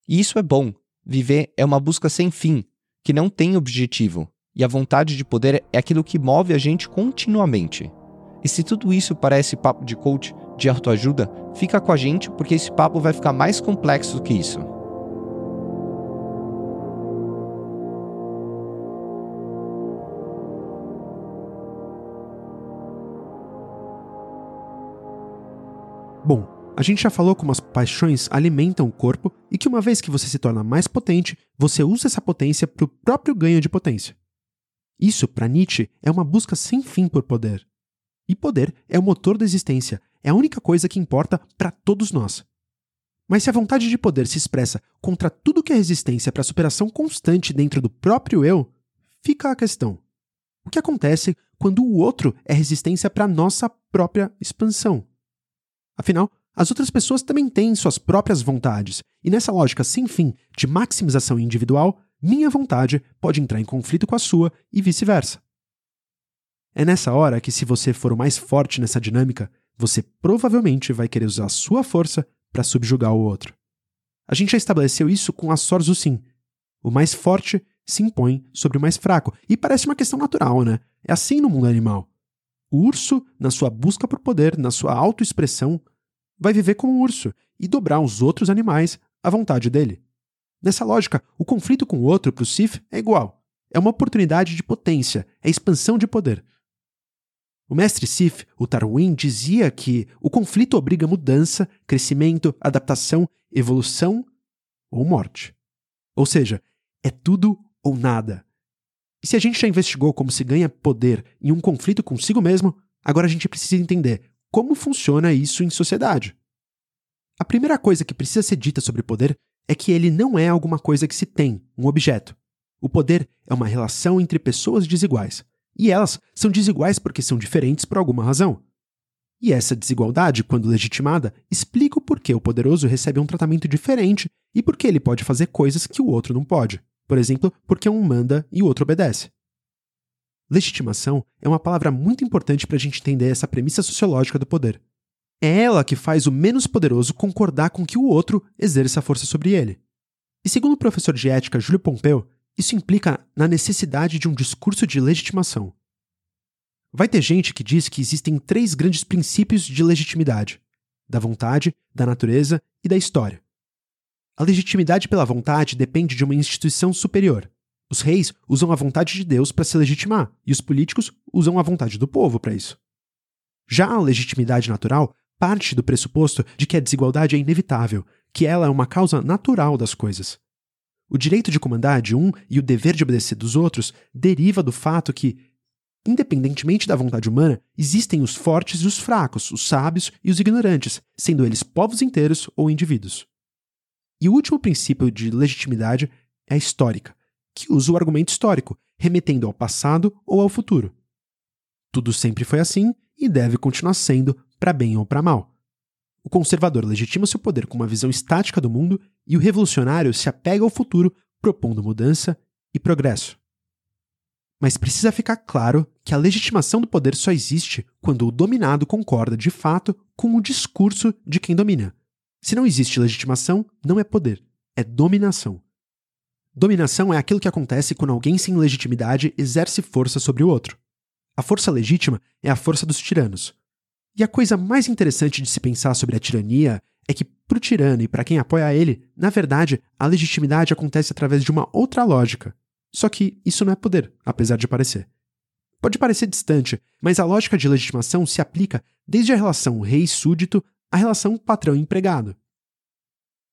E isso é bom. Viver é uma busca sem fim, que não tem objetivo, e a vontade de poder é aquilo que move a gente continuamente. E se tudo isso parece papo de coach, de autoajuda, fica com a gente porque esse papo vai ficar mais complexo do que isso. Bom, a gente já falou como as paixões alimentam o corpo e que uma vez que você se torna mais potente, você usa essa potência para o próprio ganho de potência. Isso, para Nietzsche, é uma busca sem fim por poder. E poder é o motor da existência, é a única coisa que importa para todos nós. Mas se a vontade de poder se expressa contra tudo que é resistência para a superação constante dentro do próprio eu, fica a questão: o que acontece quando o outro é resistência para a nossa própria expansão? Afinal, as outras pessoas também têm suas próprias vontades, e nessa lógica sem fim de maximização individual, minha vontade pode entrar em conflito com a sua e vice-versa. É nessa hora que, se você for o mais forte nessa dinâmica, você provavelmente vai querer usar a sua força para subjugar o outro. A gente já estabeleceu isso com a Sorzu Sim. O mais forte se impõe sobre o mais fraco, e parece uma questão natural, né? É assim no mundo animal. O urso, na sua busca por poder, na sua autoexpressão, vai viver como um urso e dobrar os outros animais à vontade dele. Nessa lógica, o conflito com o outro para o Sif é igual. É uma oportunidade de potência, é expansão de poder. O mestre Sif, o Tarwin, dizia que o conflito obriga mudança, crescimento, adaptação, evolução ou morte. Ou seja, é tudo ou nada. E se a gente já investigou como se ganha poder em um conflito consigo mesmo, agora a gente precisa entender como funciona isso em sociedade. A primeira coisa que precisa ser dita sobre poder é que ele não é alguma coisa que se tem, um objeto. O poder é uma relação entre pessoas desiguais. E elas são desiguais porque são diferentes por alguma razão. E essa desigualdade, quando legitimada, explica o porquê o poderoso recebe um tratamento diferente e por que ele pode fazer coisas que o outro não pode. Por exemplo, porque um manda e o outro obedece. Legitimação é uma palavra muito importante para a gente entender essa premissa sociológica do poder. É ela que faz o menos poderoso concordar com que o outro exerça força sobre ele. E segundo o professor de ética Júlio Pompeu, isso implica na necessidade de um discurso de legitimação. Vai ter gente que diz que existem três grandes princípios de legitimidade: da vontade, da natureza e da história. A legitimidade pela vontade depende de uma instituição superior, os reis usam a vontade de Deus para se legitimar, e os políticos usam a vontade do povo para isso. Já a legitimidade natural parte do pressuposto de que a desigualdade é inevitável, que ela é uma causa natural das coisas. O direito de comandar de um e o dever de obedecer dos outros deriva do fato que, independentemente da vontade humana, existem os fortes e os fracos, os sábios e os ignorantes, sendo eles povos inteiros ou indivíduos. E o último princípio de legitimidade é a histórica, que usa o argumento histórico, remetendo ao passado ou ao futuro. Tudo sempre foi assim e deve continuar sendo, para bem ou para mal. O conservador legitima seu poder com uma visão estática do mundo e o revolucionário se apega ao futuro, propondo mudança e progresso. Mas precisa ficar claro que a legitimação do poder só existe quando o dominado concorda de fato com o discurso de quem domina. Se não existe legitimação, não é poder. é dominação. Dominação é aquilo que acontece quando alguém sem legitimidade exerce força sobre o outro. A força legítima é a força dos tiranos. E a coisa mais interessante de se pensar sobre a tirania é que, para o tirano e para quem apoia ele, na verdade, a legitimidade acontece através de uma outra lógica. Só que isso não é poder, apesar de parecer. Pode parecer distante, mas a lógica de legitimação se aplica desde a relação rei-súdito à relação patrão-empregado.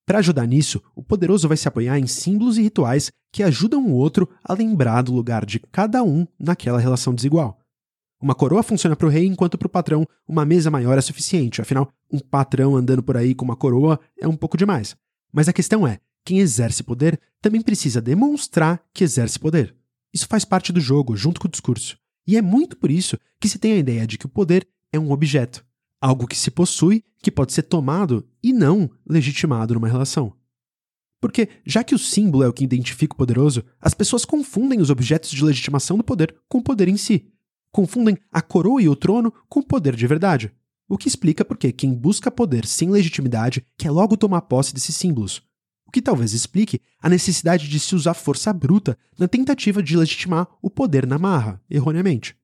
Para ajudar nisso, o poderoso vai se apoiar em símbolos e rituais que ajudam o outro a lembrar do lugar de cada um naquela relação desigual. Uma coroa funciona para o rei, enquanto para o patrão uma mesa maior é suficiente. Afinal, um patrão andando por aí com uma coroa é um pouco demais. Mas a questão é: quem exerce poder também precisa demonstrar que exerce poder. Isso faz parte do jogo, junto com o discurso. E é muito por isso que se tem a ideia de que o poder é um objeto, algo que se possui, que pode ser tomado e não legitimado numa relação. Porque, já que o símbolo é o que identifica o poderoso, as pessoas confundem os objetos de legitimação do poder com o poder em si. Confundem a coroa e o trono com o poder de verdade. O que explica porque quem busca poder sem legitimidade quer logo tomar posse desses símbolos. O que talvez explique a necessidade de se usar força bruta na tentativa de legitimar o poder na marra, erroneamente.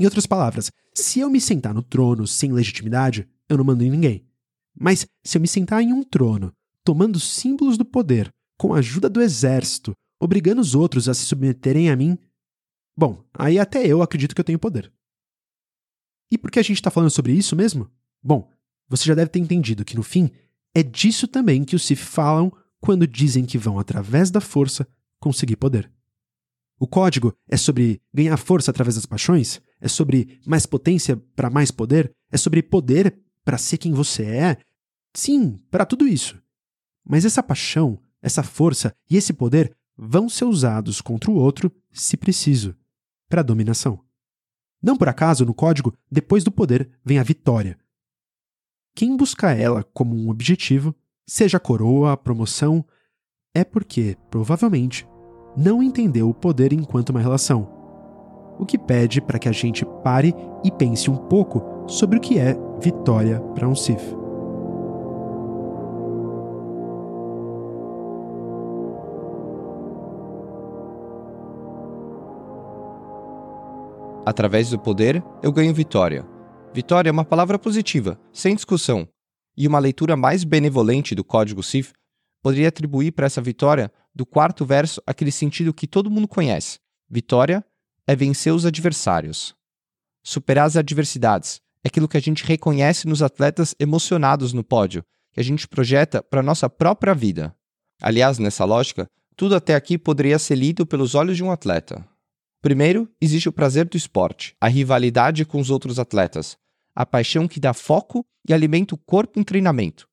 Em outras palavras, se eu me sentar no trono sem legitimidade, eu não mando em ninguém. Mas se eu me sentar em um trono, tomando símbolos do poder, com a ajuda do exército, obrigando os outros a se submeterem a mim, bom, aí até eu acredito que eu tenho poder. E por que a gente está falando sobre isso mesmo? Bom, você já deve ter entendido que no fim é disso também que os Sith falam quando dizem que vão, através da força, conseguir poder. O código é sobre ganhar força através das paixões? É sobre mais potência para mais poder? É sobre poder para ser quem você é? Sim, para tudo isso. Mas essa paixão, essa força e esse poder vão ser usados contra o outro, se preciso, para dominação. Não por acaso, no código, depois do poder vem a vitória. Quem busca ela como um objetivo, seja a coroa, a promoção, é porque, provavelmente, não entendeu o poder enquanto uma relação. O que pede para que a gente pare e pense um pouco sobre o que é vitória para um Sith. Através do poder, eu ganho vitória. Vitória é uma palavra positiva, sem discussão. E uma leitura mais benevolente do código Sith poderia atribuir para essa vitória do quarto verso aquele sentido que todo mundo conhece. Vitória é vencer os adversários. Superar as adversidades é aquilo que a gente reconhece nos atletas emocionados no pódio, que a gente projeta para a nossa própria vida. Aliás, nessa lógica, tudo até aqui poderia ser lido pelos olhos de um atleta. Primeiro, existe o prazer do esporte, a rivalidade com os outros atletas, a paixão que dá foco e alimenta o corpo em treinamento.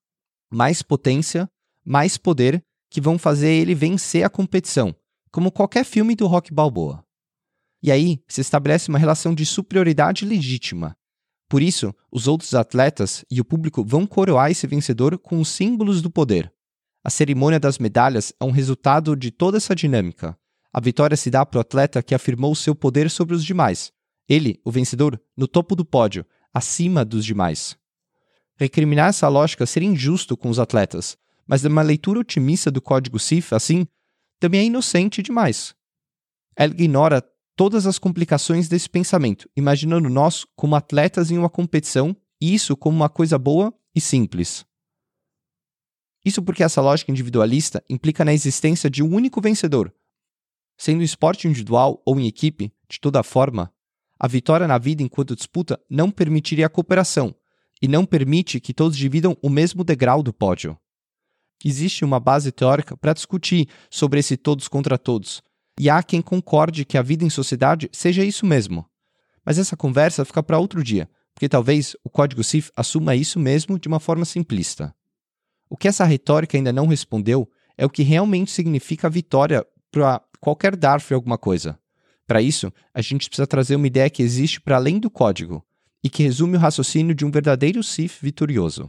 Mais potência, mais poder que vão fazer ele vencer a competição, como qualquer filme do Rock Balboa. E aí se estabelece uma relação de superioridade legítima. Por isso, os outros atletas e o público vão coroar esse vencedor com os símbolos do poder. A cerimônia das medalhas é um resultado de toda essa dinâmica. A vitória se dá para o atleta que afirmou seu poder sobre os demais. Ele, o vencedor, no topo do pódio, acima dos demais. Recriminar essa lógica seria injusto com os atletas, mas uma leitura otimista do código CIF, assim, também é inocente demais. Ela ignora todas as complicações desse pensamento, imaginando nós como atletas em uma competição e isso como uma coisa boa e simples. Isso porque essa lógica individualista implica na existência de um único vencedor. Sendo esporte individual ou em equipe, de toda forma, a vitória na vida enquanto disputa não permitiria a cooperação e não permite que todos dividam o mesmo degrau do pódio existe uma base teórica para discutir sobre esse todos contra todos. E há quem concorde que a vida em sociedade seja isso mesmo. Mas essa conversa fica para outro dia, porque talvez o código CIF assuma isso mesmo de uma forma simplista. O que essa retórica ainda não respondeu é o que realmente significa vitória para qualquer Darth alguma coisa. Para isso, a gente precisa trazer uma ideia que existe para além do código e que resume o raciocínio de um verdadeiro Sith vitorioso.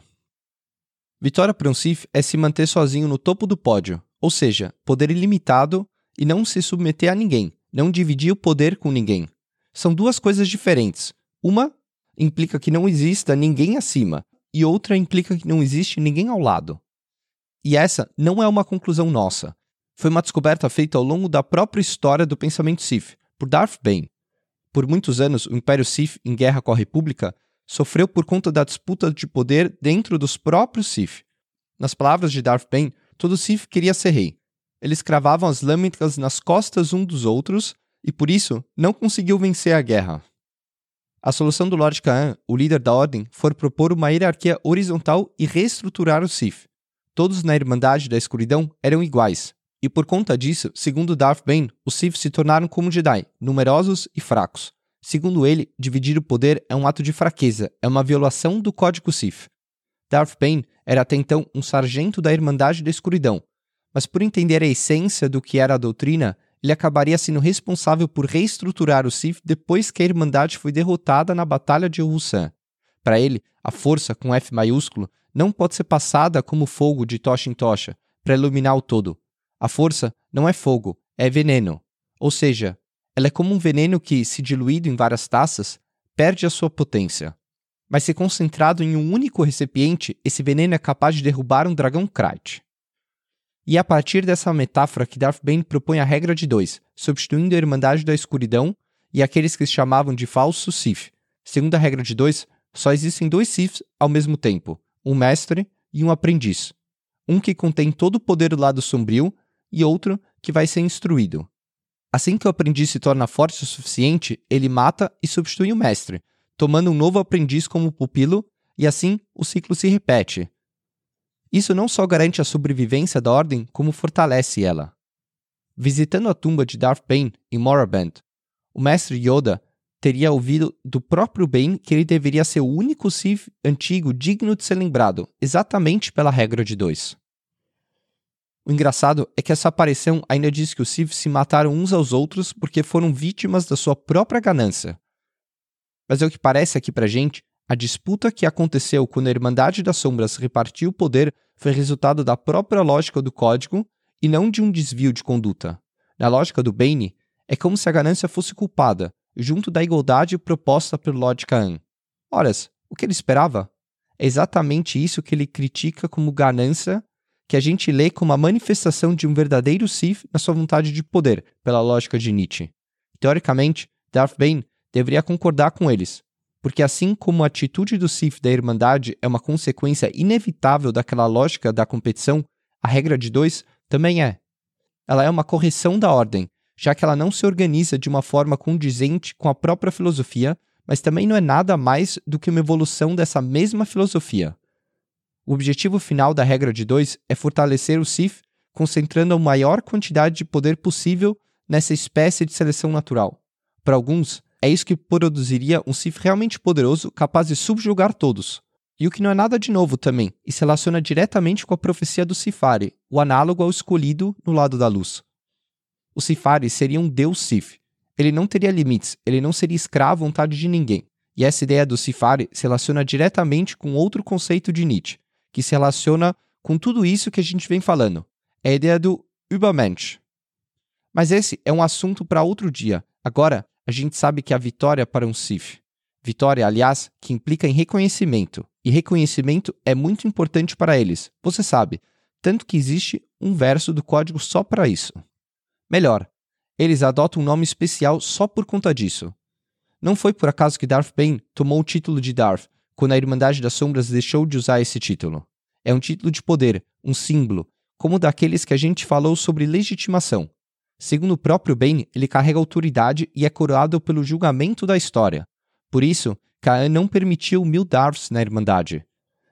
Vitória para um Sith é se manter sozinho no topo do pódio, ou seja, poder ilimitado e não se submeter a ninguém, não dividir o poder com ninguém. São duas coisas diferentes. Uma implica que não exista ninguém acima, e outra implica que não existe ninguém ao lado. E essa não é uma conclusão nossa. Foi uma descoberta feita ao longo da própria história do pensamento Sith, por Darth Bane. Por muitos anos, o Império Sith, em guerra com a República, sofreu por conta da disputa de poder dentro dos próprios Sith. Nas palavras de Darth Bane, todo Sith queria ser rei. Eles cravavam as lâminas nas costas um dos outros e, por isso, não conseguiu vencer a guerra. A solução do Lord Kaan, o líder da Ordem, foi propor uma hierarquia horizontal e reestruturar o Sith. Todos na Irmandade da Escuridão eram iguais, e por conta disso, segundo Darth Bane, os Sith se tornaram como Jedi, numerosos e fracos. Segundo ele, dividir o poder é um ato de fraqueza, é uma violação do código Sith. Darth Bane era até então um sargento da Irmandade da Escuridão, mas por entender a essência do que era a doutrina, ele acabaria sendo responsável por reestruturar o Sith depois que a Irmandade foi derrotada na Batalha de Rusan. Para ele, a força, com F maiúsculo, não pode ser passada como fogo de tocha em tocha, para iluminar o todo. A força não é fogo, é veneno. Ou seja, ela é como um veneno que, se diluído em várias taças, perde a sua potência. Mas se concentrado em um único recipiente, esse veneno é capaz de derrubar um dragão Krayt. E a partir dessa metáfora que Darth Bane propõe a regra de dois, substituindo a Irmandade da Escuridão e aqueles que se chamavam de falsos Sith. Segundo a regra de dois, só existem dois Siths ao mesmo tempo, um mestre e um aprendiz. Um que contém todo o poder do lado sombrio e outro que vai ser instruído. Assim que o aprendiz se torna forte o suficiente, ele mata e substitui o mestre, tomando um novo aprendiz como pupilo, e assim o ciclo se repete. Isso não só garante a sobrevivência da ordem, como fortalece ela. Visitando a tumba de Darth Bane em Moraband, o mestre Yoda teria ouvido do próprio Bane que ele deveria ser o único Sith antigo digno de ser lembrado, exatamente pela regra de dois. O engraçado é que essa aparição ainda diz que os Sith se mataram uns aos outros porque foram vítimas da sua própria ganância. Mas é o que parece aqui pra gente, a disputa que aconteceu quando a Irmandade das Sombras repartiu o poder foi resultado da própria lógica do código e não de um desvio de conduta. Na lógica do Bane, é como se a ganância fosse culpada, junto da igualdade proposta pelo Lord Kaan. Horas, o que ele esperava? É exatamente isso que ele critica como ganância, que a gente lê como a manifestação de um verdadeiro Sith na sua vontade de poder, pela lógica de Nietzsche. Teoricamente, Darth Bane deveria concordar com eles, porque assim como a atitude do Sith da Irmandade é uma consequência inevitável daquela lógica da competição, a regra de dois também é. Ela é uma correção da ordem, já que ela não se organiza de uma forma condizente com a própria filosofia, mas também não é nada mais do que uma evolução dessa mesma filosofia. O objetivo final da regra de dois é fortalecer o Sith, concentrando a maior quantidade de poder possível nessa espécie de seleção natural. Para alguns, é isso que produziria um Sith realmente poderoso, capaz de subjugar todos. E o que não é nada de novo também, e se relaciona diretamente com a profecia do Sifari, o análogo ao escolhido no lado da luz o Sifari seria um deus Sif. Ele não teria limites, ele não seria escravo à vontade de ninguém. E essa ideia do Sifari se relaciona diretamente com outro conceito de Nietzsche, que se relaciona com tudo isso que a gente vem falando. É a ideia do Übermensch. Mas esse é um assunto para outro dia. Agora, a gente sabe que a vitória para um Sif. Vitória, aliás, que implica em reconhecimento. E reconhecimento é muito importante para eles, você sabe. Tanto que existe um verso do código só para isso. Melhor, eles adotam um nome especial só por conta disso. Não foi por acaso que Darth Bane tomou o título de Darth quando a Irmandade das Sombras deixou de usar esse título. É um título de poder, um símbolo, como daqueles que a gente falou sobre legitimação. Segundo o próprio Bane, ele carrega autoridade e é coroado pelo julgamento da história. Por isso, Kaan não permitiu mil Darths na Irmandade.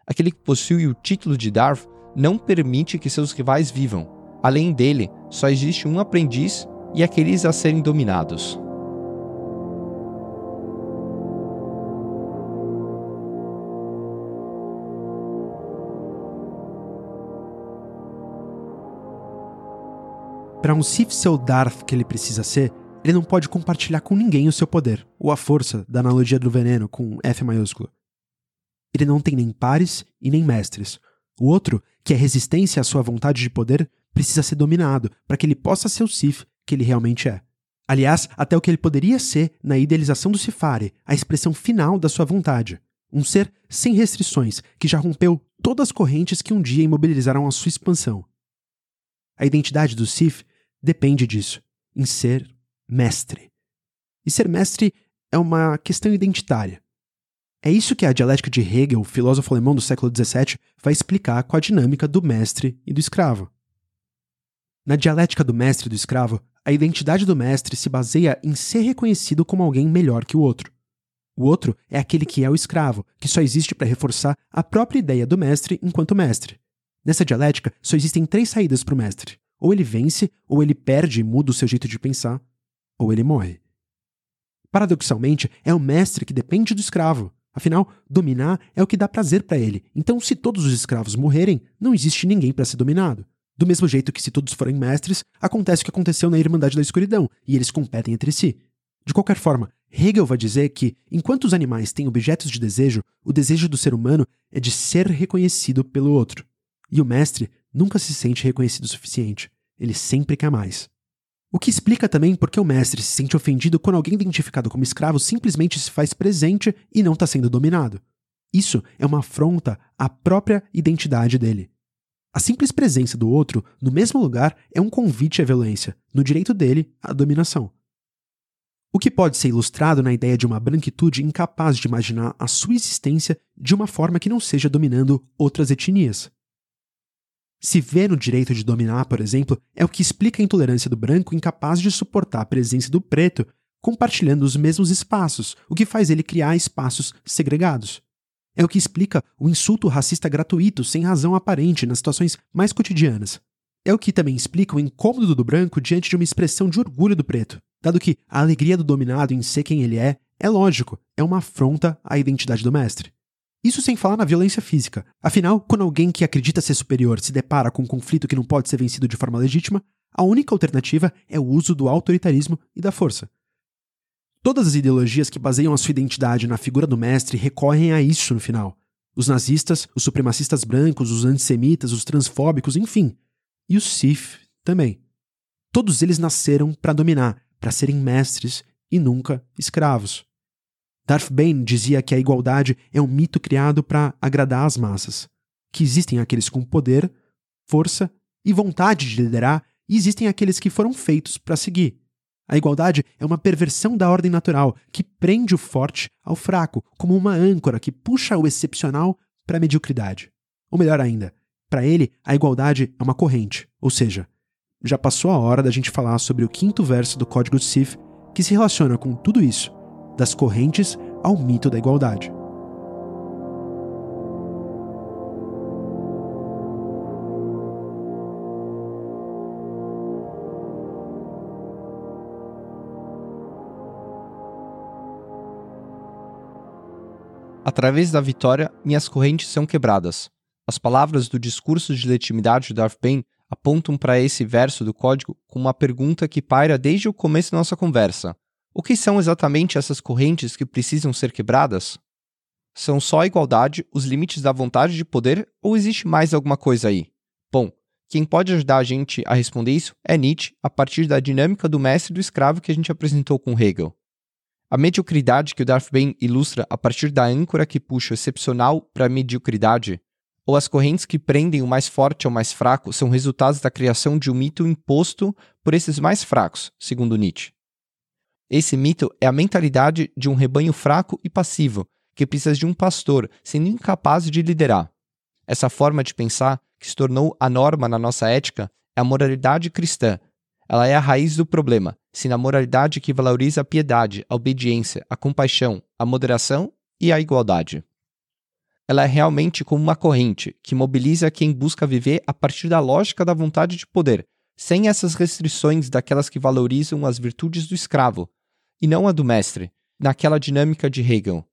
Aquele que possui o título de Darth não permite que seus rivais vivam, Além dele, só existe um aprendiz e aqueles a serem dominados. Para um Sith ser o Darth que ele precisa ser, ele não pode compartilhar com ninguém o seu poder, ou a força, da analogia do veneno com F maiúsculo. Ele não tem nem pares e nem mestres. O outro, que é resistência à sua vontade de poder, precisa ser dominado para que ele possa ser o Sif que ele realmente é. Aliás, até o que ele poderia ser na idealização do Sifari, a expressão final da sua vontade. um ser sem restrições que já rompeu todas as correntes que um dia imobilizaram a sua expansão. A identidade do Sith depende disso, em ser mestre. E ser mestre é uma questão identitária. É isso que a dialética de Hegel, filósofo alemão do século XVII, vai explicar com a dinâmica do mestre e do escravo. Na dialética do mestre e do escravo, a identidade do mestre se baseia em ser reconhecido como alguém melhor que o outro. O outro é aquele que é o escravo, que só existe para reforçar a própria ideia do mestre enquanto mestre. Nessa dialética, só existem três saídas para o mestre: ou ele vence, ou ele perde e muda o seu jeito de pensar, ou ele morre. Paradoxalmente, é o mestre que depende do escravo. Afinal, dominar é o que dá prazer para ele. Então, se todos os escravos morrerem, não existe ninguém para ser dominado. Do mesmo jeito que se todos forem mestres, acontece o que aconteceu na Irmandade da Escuridão, e eles competem entre si. De qualquer forma, Hegel vai dizer que, enquanto os animais têm objetos de desejo, o desejo do ser humano é de ser reconhecido pelo outro. E o mestre nunca se sente reconhecido o suficiente. Ele sempre quer mais. O que explica também por que o mestre se sente ofendido quando alguém identificado como escravo simplesmente se faz presente e não está sendo dominado. Isso é uma afronta à própria identidade dele. A simples presença do outro no mesmo lugar é um convite à violência, no direito dele à dominação. O que pode ser ilustrado na ideia de uma branquitude incapaz de imaginar a sua existência de uma forma que não seja dominando outras etnias. Se vê no direito de dominar, por exemplo, é o que explica a intolerância do branco incapaz de suportar a presença do preto compartilhando os mesmos espaços, o que faz ele criar espaços segregados. É o que explica o insulto racista gratuito sem razão aparente nas situações mais cotidianas. É o que também explica o incômodo do branco diante de uma expressão de orgulho do preto, dado que a alegria do dominado em ser quem ele é é lógico, é uma afronta à identidade do mestre. Isso sem falar na violência física. Afinal, quando alguém que acredita ser superior se depara com um conflito que não pode ser vencido de forma legítima, a única alternativa é o uso do autoritarismo e da força. Todas as ideologias que baseiam a sua identidade na figura do mestre recorrem a isso no final. Os nazistas, os supremacistas brancos, os antissemitas, os transfóbicos, enfim. E os Sith também. Todos eles nasceram para dominar, para serem mestres e nunca escravos. Darth Bane dizia que a igualdade é um mito criado para agradar as massas, que existem aqueles com poder, força e vontade de liderar, e existem aqueles que foram feitos para seguir. A igualdade é uma perversão da ordem natural que prende o forte ao fraco, como uma âncora que puxa o excepcional para a mediocridade. Ou melhor ainda, para ele, a igualdade é uma corrente, ou seja, já passou a hora da gente falar sobre o quinto verso do Código Sith que se relaciona com tudo isso das correntes ao mito da igualdade. Através da vitória, minhas correntes são quebradas. As palavras do discurso de legitimidade de Darth Bane apontam para esse verso do código com uma pergunta que paira desde o começo da nossa conversa: o que são exatamente essas correntes que precisam ser quebradas? São só a igualdade, os limites da vontade de poder ou existe mais alguma coisa aí? Bom, quem pode ajudar a gente a responder isso é Nietzsche, a partir da dinâmica do mestre e do escravo que a gente apresentou com Hegel. A mediocridade que o Darth Bane ilustra a partir da âncora que puxa o excepcional para a mediocridade, ou as correntes que prendem o mais forte ao mais fraco, são resultados da criação de um mito imposto por esses mais fracos, segundo Nietzsche. Esse mito é a mentalidade de um rebanho fraco e passivo, que precisa de um pastor, sendo incapaz de liderar. Essa forma de pensar, que se tornou a norma na nossa ética, é a moralidade cristã. Ela é a raiz do problema, sendo a moralidade que valoriza a piedade, a obediência, a compaixão, a moderação e a igualdade. Ela é realmente como uma corrente que mobiliza quem busca viver a partir da lógica da vontade de poder, sem essas restrições daquelas que valorizam as virtudes do escravo, e não a do mestre, naquela dinâmica de Hegel.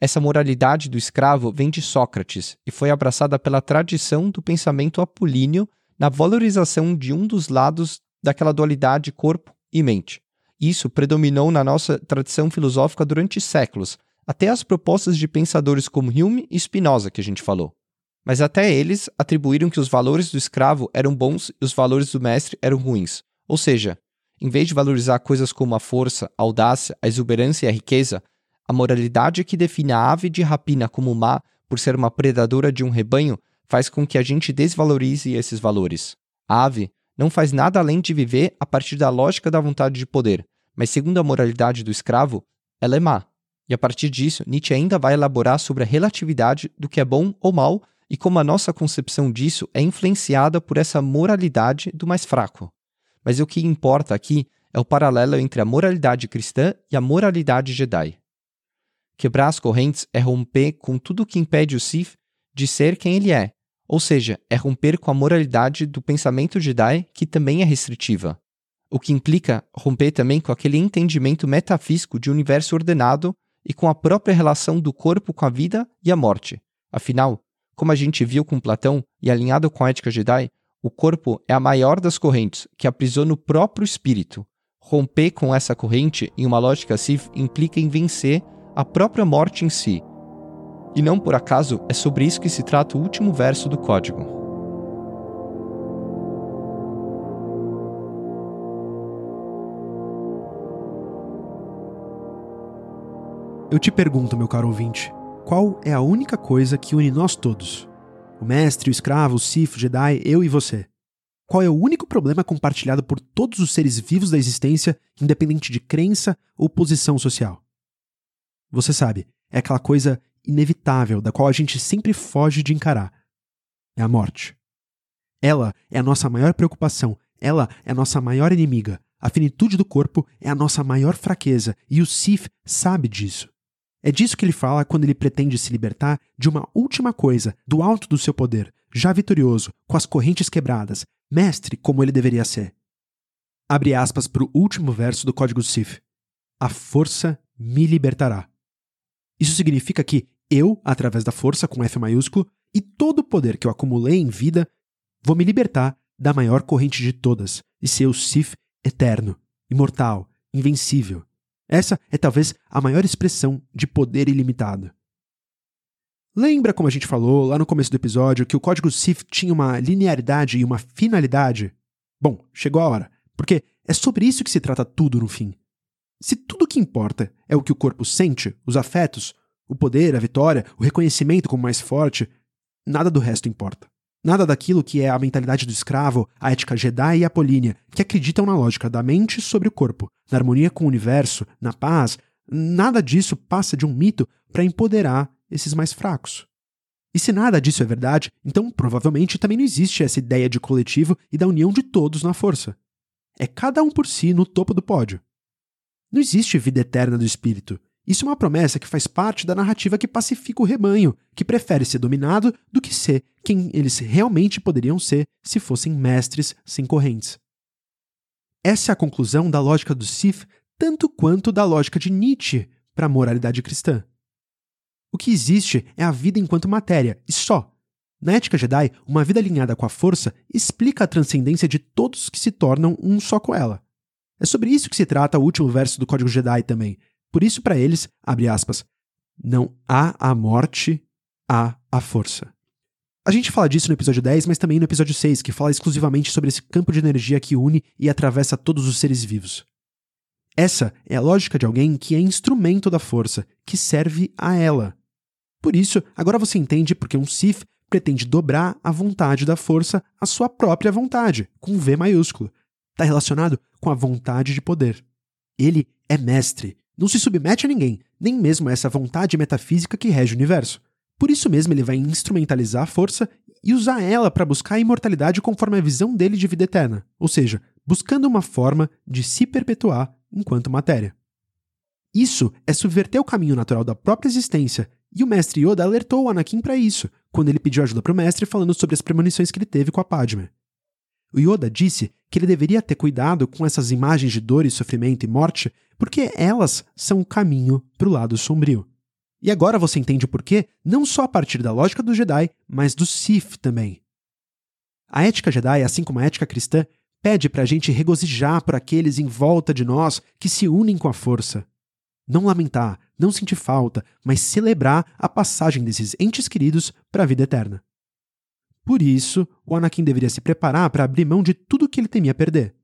Essa moralidade do escravo vem de Sócrates e foi abraçada pela tradição do pensamento apolíneo na valorização de um dos lados daquela dualidade corpo e mente. Isso predominou na nossa tradição filosófica durante séculos, até as propostas de pensadores como Hume e Spinoza que a gente falou. Mas até eles atribuíram que os valores do escravo eram bons e os valores do mestre eram ruins. Ou seja, em vez de valorizar coisas como a força, a audácia, a exuberância e a riqueza, a moralidade que define a ave de rapina como má por ser uma predadora de um rebanho faz com que a gente desvalorize esses valores. A ave não faz nada além de viver a partir da lógica da vontade de poder, mas segundo a moralidade do escravo, ela é má. E a partir disso, Nietzsche ainda vai elaborar sobre a relatividade do que é bom ou mal e como a nossa concepção disso é influenciada por essa moralidade do mais fraco. Mas o que importa aqui é o paralelo entre a moralidade cristã e a moralidade Jedi. Quebrar as correntes é romper com tudo que impede o Sith de ser quem ele é, ou seja, é romper com a moralidade do pensamento Jedi, que também é restritiva. O que implica romper também com aquele entendimento metafísico de universo ordenado e com a própria relação do corpo com a vida e a morte. Afinal, como a gente viu com Platão e alinhado com a ética Jedi, o corpo é a maior das correntes que aprisiona o próprio espírito. Romper com essa corrente em uma lógica Sith implica em vencer a própria morte em si. E não por acaso é sobre isso que se trata o último verso do código. Eu te pergunto, meu caro ouvinte, qual é a única coisa que une nós todos? O mestre, o escravo, o Sith, o Jedi, eu e você. Qual é o único problema compartilhado por todos os seres vivos da existência, independente de crença ou posição social? Você sabe, é aquela coisa inevitável da qual a gente sempre foge de encarar. É a morte. Ela é a nossa maior preocupação, ela é a nossa maior inimiga. A finitude do corpo é a nossa maior fraqueza e o Sith sabe disso. É disso que ele fala quando ele pretende se libertar de uma última coisa, do alto do seu poder, já vitorioso, com as correntes quebradas, mestre como ele deveria ser. Abre aspas para o último verso do Código Sif. A força me libertará. Isso significa que eu, através da força com F maiúsculo, e todo o poder que eu acumulei em vida, vou me libertar da maior corrente de todas e ser o Sif eterno, imortal, invencível. Essa é talvez a maior expressão de poder ilimitado. Lembra como a gente falou lá no começo do episódio que o código Sith tinha uma linearidade e uma finalidade? Bom, chegou a hora, porque é sobre isso que se trata tudo no fim. Se tudo o que importa é o que o corpo sente, os afetos, o poder, a vitória, o reconhecimento como mais forte, nada do resto importa. Nada daquilo que é a mentalidade do escravo, a ética Jedi e apolínea, que acreditam na lógica da mente sobre o corpo, na harmonia com o universo, na paz, nada disso passa de um mito para empoderar esses mais fracos. E se nada disso é verdade, então provavelmente também não existe essa ideia de coletivo e da união de todos na força. É cada um por si no topo do pódio. Não existe vida eterna do espírito. Isso é uma promessa que faz parte da narrativa que pacifica o rebanho, que prefere ser dominado do que ser quem eles realmente poderiam ser se fossem mestres sem correntes. Essa é a conclusão da lógica do Sith, tanto quanto da lógica de Nietzsche para a moralidade cristã. O que existe é a vida enquanto matéria, e só. Na ética Jedi, uma vida alinhada com a força explica a transcendência de todos que se tornam um só com ela. É sobre isso que se trata o último verso do Código Jedi também, por isso, para eles, abre aspas, não há a morte, há a força. A gente fala disso no episódio 10, mas também no episódio 6, que fala exclusivamente sobre esse campo de energia que une e atravessa todos os seres vivos. Essa é a lógica de alguém que é instrumento da força, que serve a ela. Por isso, agora você entende porque um Sith pretende dobrar a vontade da força à sua própria vontade, com V maiúsculo. Está relacionado com a vontade de poder. Ele é mestre, não se submete a ninguém, nem mesmo a essa vontade metafísica que rege o universo. Por isso mesmo ele vai instrumentalizar a força e usar ela para buscar a imortalidade conforme a visão dele de vida eterna, ou seja, buscando uma forma de se perpetuar enquanto matéria. Isso é subverter o caminho natural da própria existência, e o mestre Yoda alertou o Anakin para isso, quando ele pediu ajuda para o mestre falando sobre as premonições que ele teve com a Padme. O Yoda disse que ele deveria ter cuidado com essas imagens de dor e sofrimento e morte, porque elas são o caminho para o lado sombrio. E agora você entende o porquê, não só a partir da lógica do Jedi, mas do Sith também. A ética Jedi, assim como a ética cristã, pede para a gente regozijar por aqueles em volta de nós que se unem com a força. Não lamentar, não sentir falta, mas celebrar a passagem desses entes queridos para a vida eterna. Por isso, o Anakin deveria se preparar para abrir mão de tudo que ele temia perder.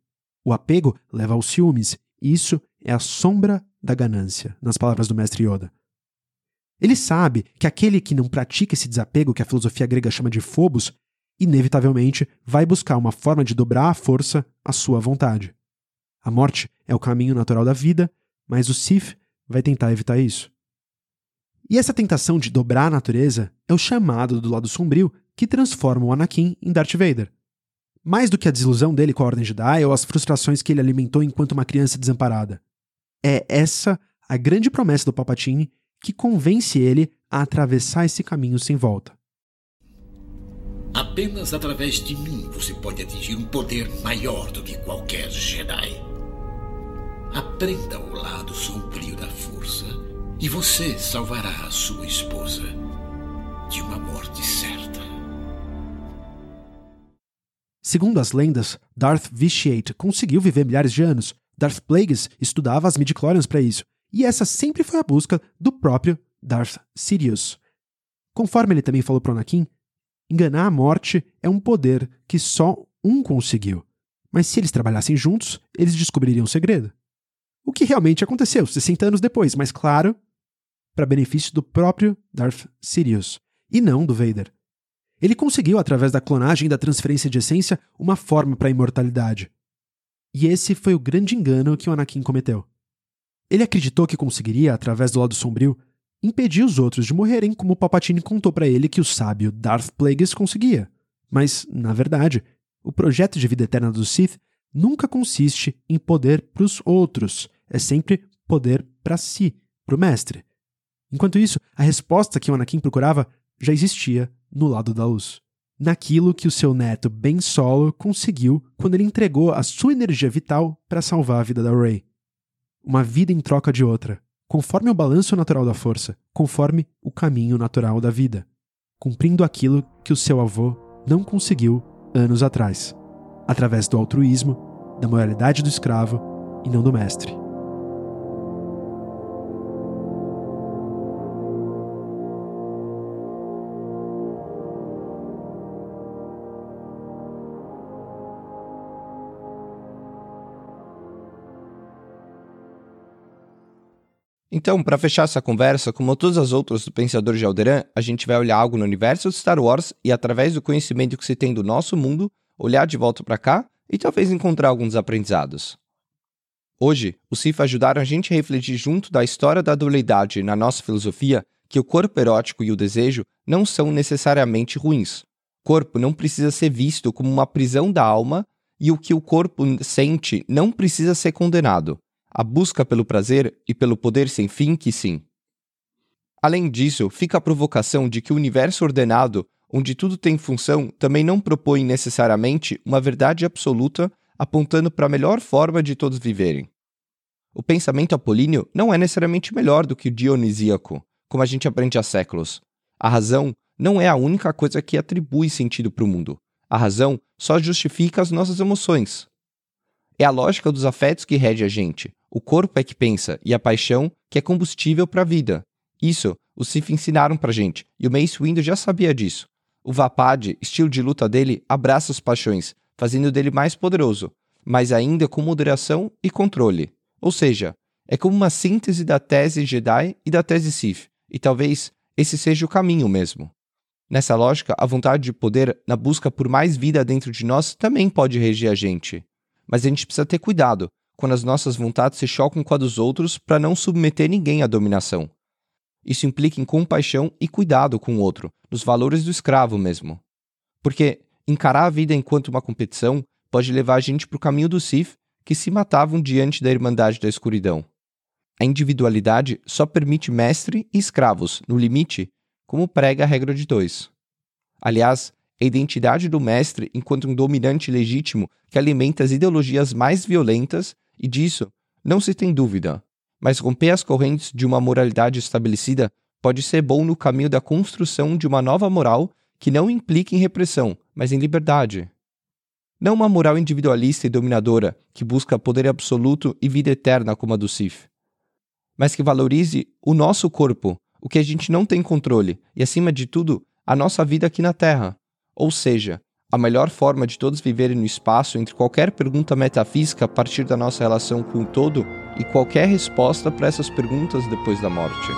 O apego leva aos ciúmes, isso é a sombra da ganância, nas palavras do mestre Yoda. Ele sabe que aquele que não pratica esse desapego que a filosofia grega chama de phobos, inevitavelmente vai buscar uma forma de dobrar à força a sua vontade. A morte é o caminho natural da vida, mas o Sith vai tentar evitar isso. E essa tentação de dobrar a natureza é o chamado do lado sombrio que transforma o Anakin em Darth Vader. Mais do que a desilusão dele com a Ordem Jedi ou as frustrações que ele alimentou enquanto uma criança desamparada. É essa a grande promessa do Palpatine que convence ele a atravessar esse caminho sem volta. Apenas através de mim você pode atingir um poder maior do que qualquer Jedi. Aprenda o lado sombrio da força e você salvará a sua esposa de uma morte certa. Segundo as lendas, Darth Vitiate conseguiu viver milhares de anos. Darth Plagueis estudava as midichlorians para isso, e essa sempre foi a busca do próprio Darth Sidious. Conforme ele também falou para Anakin, enganar a morte é um poder que só um conseguiu. Mas se eles trabalhassem juntos, eles descobririam o segredo. O que realmente aconteceu 60 anos depois, mas claro, para benefício do próprio Darth Sidious, e não do Vader. Ele conseguiu, através da clonagem e da transferência de essência, uma forma para a imortalidade. E esse foi o grande engano que o Anakin cometeu. Ele acreditou que conseguiria, através do lado sombrio, impedir os outros de morrerem, como o Palpatine contou para ele que o sábio Darth Plagueis conseguia. Mas, na verdade, o projeto de vida eterna do Sith nunca consiste em poder para os outros, é sempre poder para si, para o mestre. Enquanto isso, a resposta que o Anakin procurava já existia no lado da luz. Naquilo que o seu neto Ben Solo conseguiu quando ele entregou a sua energia vital para salvar a vida da Rey. Uma vida em troca de outra, conforme o balanço natural da força, conforme o caminho natural da vida, cumprindo aquilo que o seu avô não conseguiu anos atrás, através do altruísmo, da moralidade do escravo e não do mestre. Então, para fechar essa conversa, como todas as outras do Pensador de Alderan, a gente vai olhar algo no universo de Star Wars e, através do conhecimento que se tem do nosso mundo, olhar de volta para cá e talvez encontrar alguns aprendizados. Hoje, os Sith ajudaram a gente a refletir junto da história da dualidade na nossa filosofia que o corpo erótico e o desejo não são necessariamente ruins. O corpo não precisa ser visto como uma prisão da alma e o que o corpo sente não precisa ser condenado a busca pelo prazer e pelo poder sem fim que sim. Além disso, fica a provocação de que o universo ordenado, onde tudo tem função, também não propõe necessariamente uma verdade absoluta apontando para a melhor forma de todos viverem. O pensamento apolíneo não é necessariamente melhor do que o dionisíaco, como a gente aprende há séculos. A razão não é a única coisa que atribui sentido para o mundo. A razão só justifica as nossas emoções. É a lógica dos afetos que rege a gente, o corpo é que pensa e a paixão que é combustível para a vida. Isso os Sith ensinaram pra gente, e o Mace Windu já sabia disso. O Vapad, estilo de luta dele, abraça as paixões, fazendo dele mais poderoso, mas ainda com moderação e controle. Ou seja, é como uma síntese da tese Jedi e da tese Sith, e talvez esse seja o caminho mesmo. Nessa lógica, a vontade de poder na busca por mais vida dentro de nós também pode reger a gente. Mas a gente precisa ter cuidado, quando as nossas vontades se chocam com a dos outros para não submeter ninguém à dominação. Isso implica em compaixão e cuidado com o outro, nos valores do escravo mesmo. Porque encarar a vida enquanto uma competição pode levar a gente para o caminho dos Sith que se matavam diante da Irmandade da Escuridão. A individualidade só permite mestre e escravos, no limite, como prega a regra de dois. Aliás, a identidade do mestre enquanto um dominante legítimo que alimenta as ideologias mais violentas e disso não se tem dúvida. Mas romper as correntes de uma moralidade estabelecida pode ser bom no caminho da construção de uma nova moral que não implique em repressão, mas em liberdade. Não uma moral individualista e dominadora que busca poder absoluto e vida eterna como a do Sith, mas que valorize o nosso corpo, o que a gente não tem controle, e acima de tudo, a nossa vida aqui na Terra, ou seja, A melhor forma de todos viverem no espaço entre qualquer pergunta metafísica a partir da nossa relação com o todo e qualquer resposta para essas perguntas depois da morte.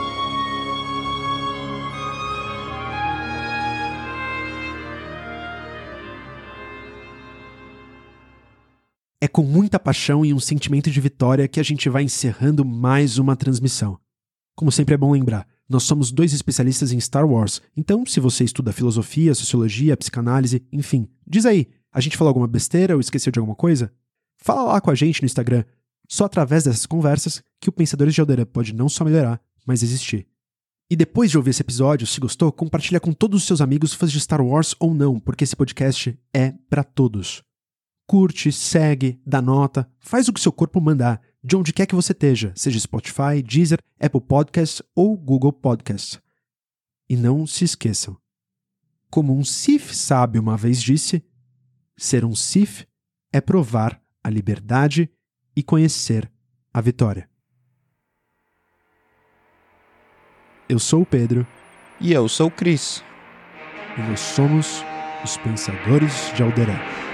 É com muita paixão e um sentimento de vitória que a gente vai encerrando mais uma transmissão. Como sempre é bom lembrar, nós somos dois especialistas em Star Wars, então se você estuda filosofia, sociologia, psicanálise, enfim, diz aí, a gente falou alguma besteira ou esqueceu de alguma coisa? Fala lá com a gente no Instagram. Só através dessas conversas que o Pensadores de Alderan pode não só melhorar, mas existir. E depois de ouvir esse episódio, se gostou, compartilha com todos os seus amigos fãs de Star Wars ou não, porque esse podcast é para todos curte, segue, dá nota, faz o que seu corpo mandar, de onde quer que você esteja, seja Spotify, Deezer, Apple Podcasts ou Google Podcasts. E não se esqueçam. Como um Sith sábio uma vez disse, ser um Sith é provar a liberdade e conhecer a vitória. Eu sou o Pedro. E eu sou o Cris. E nós somos os Pensadores de Alderan.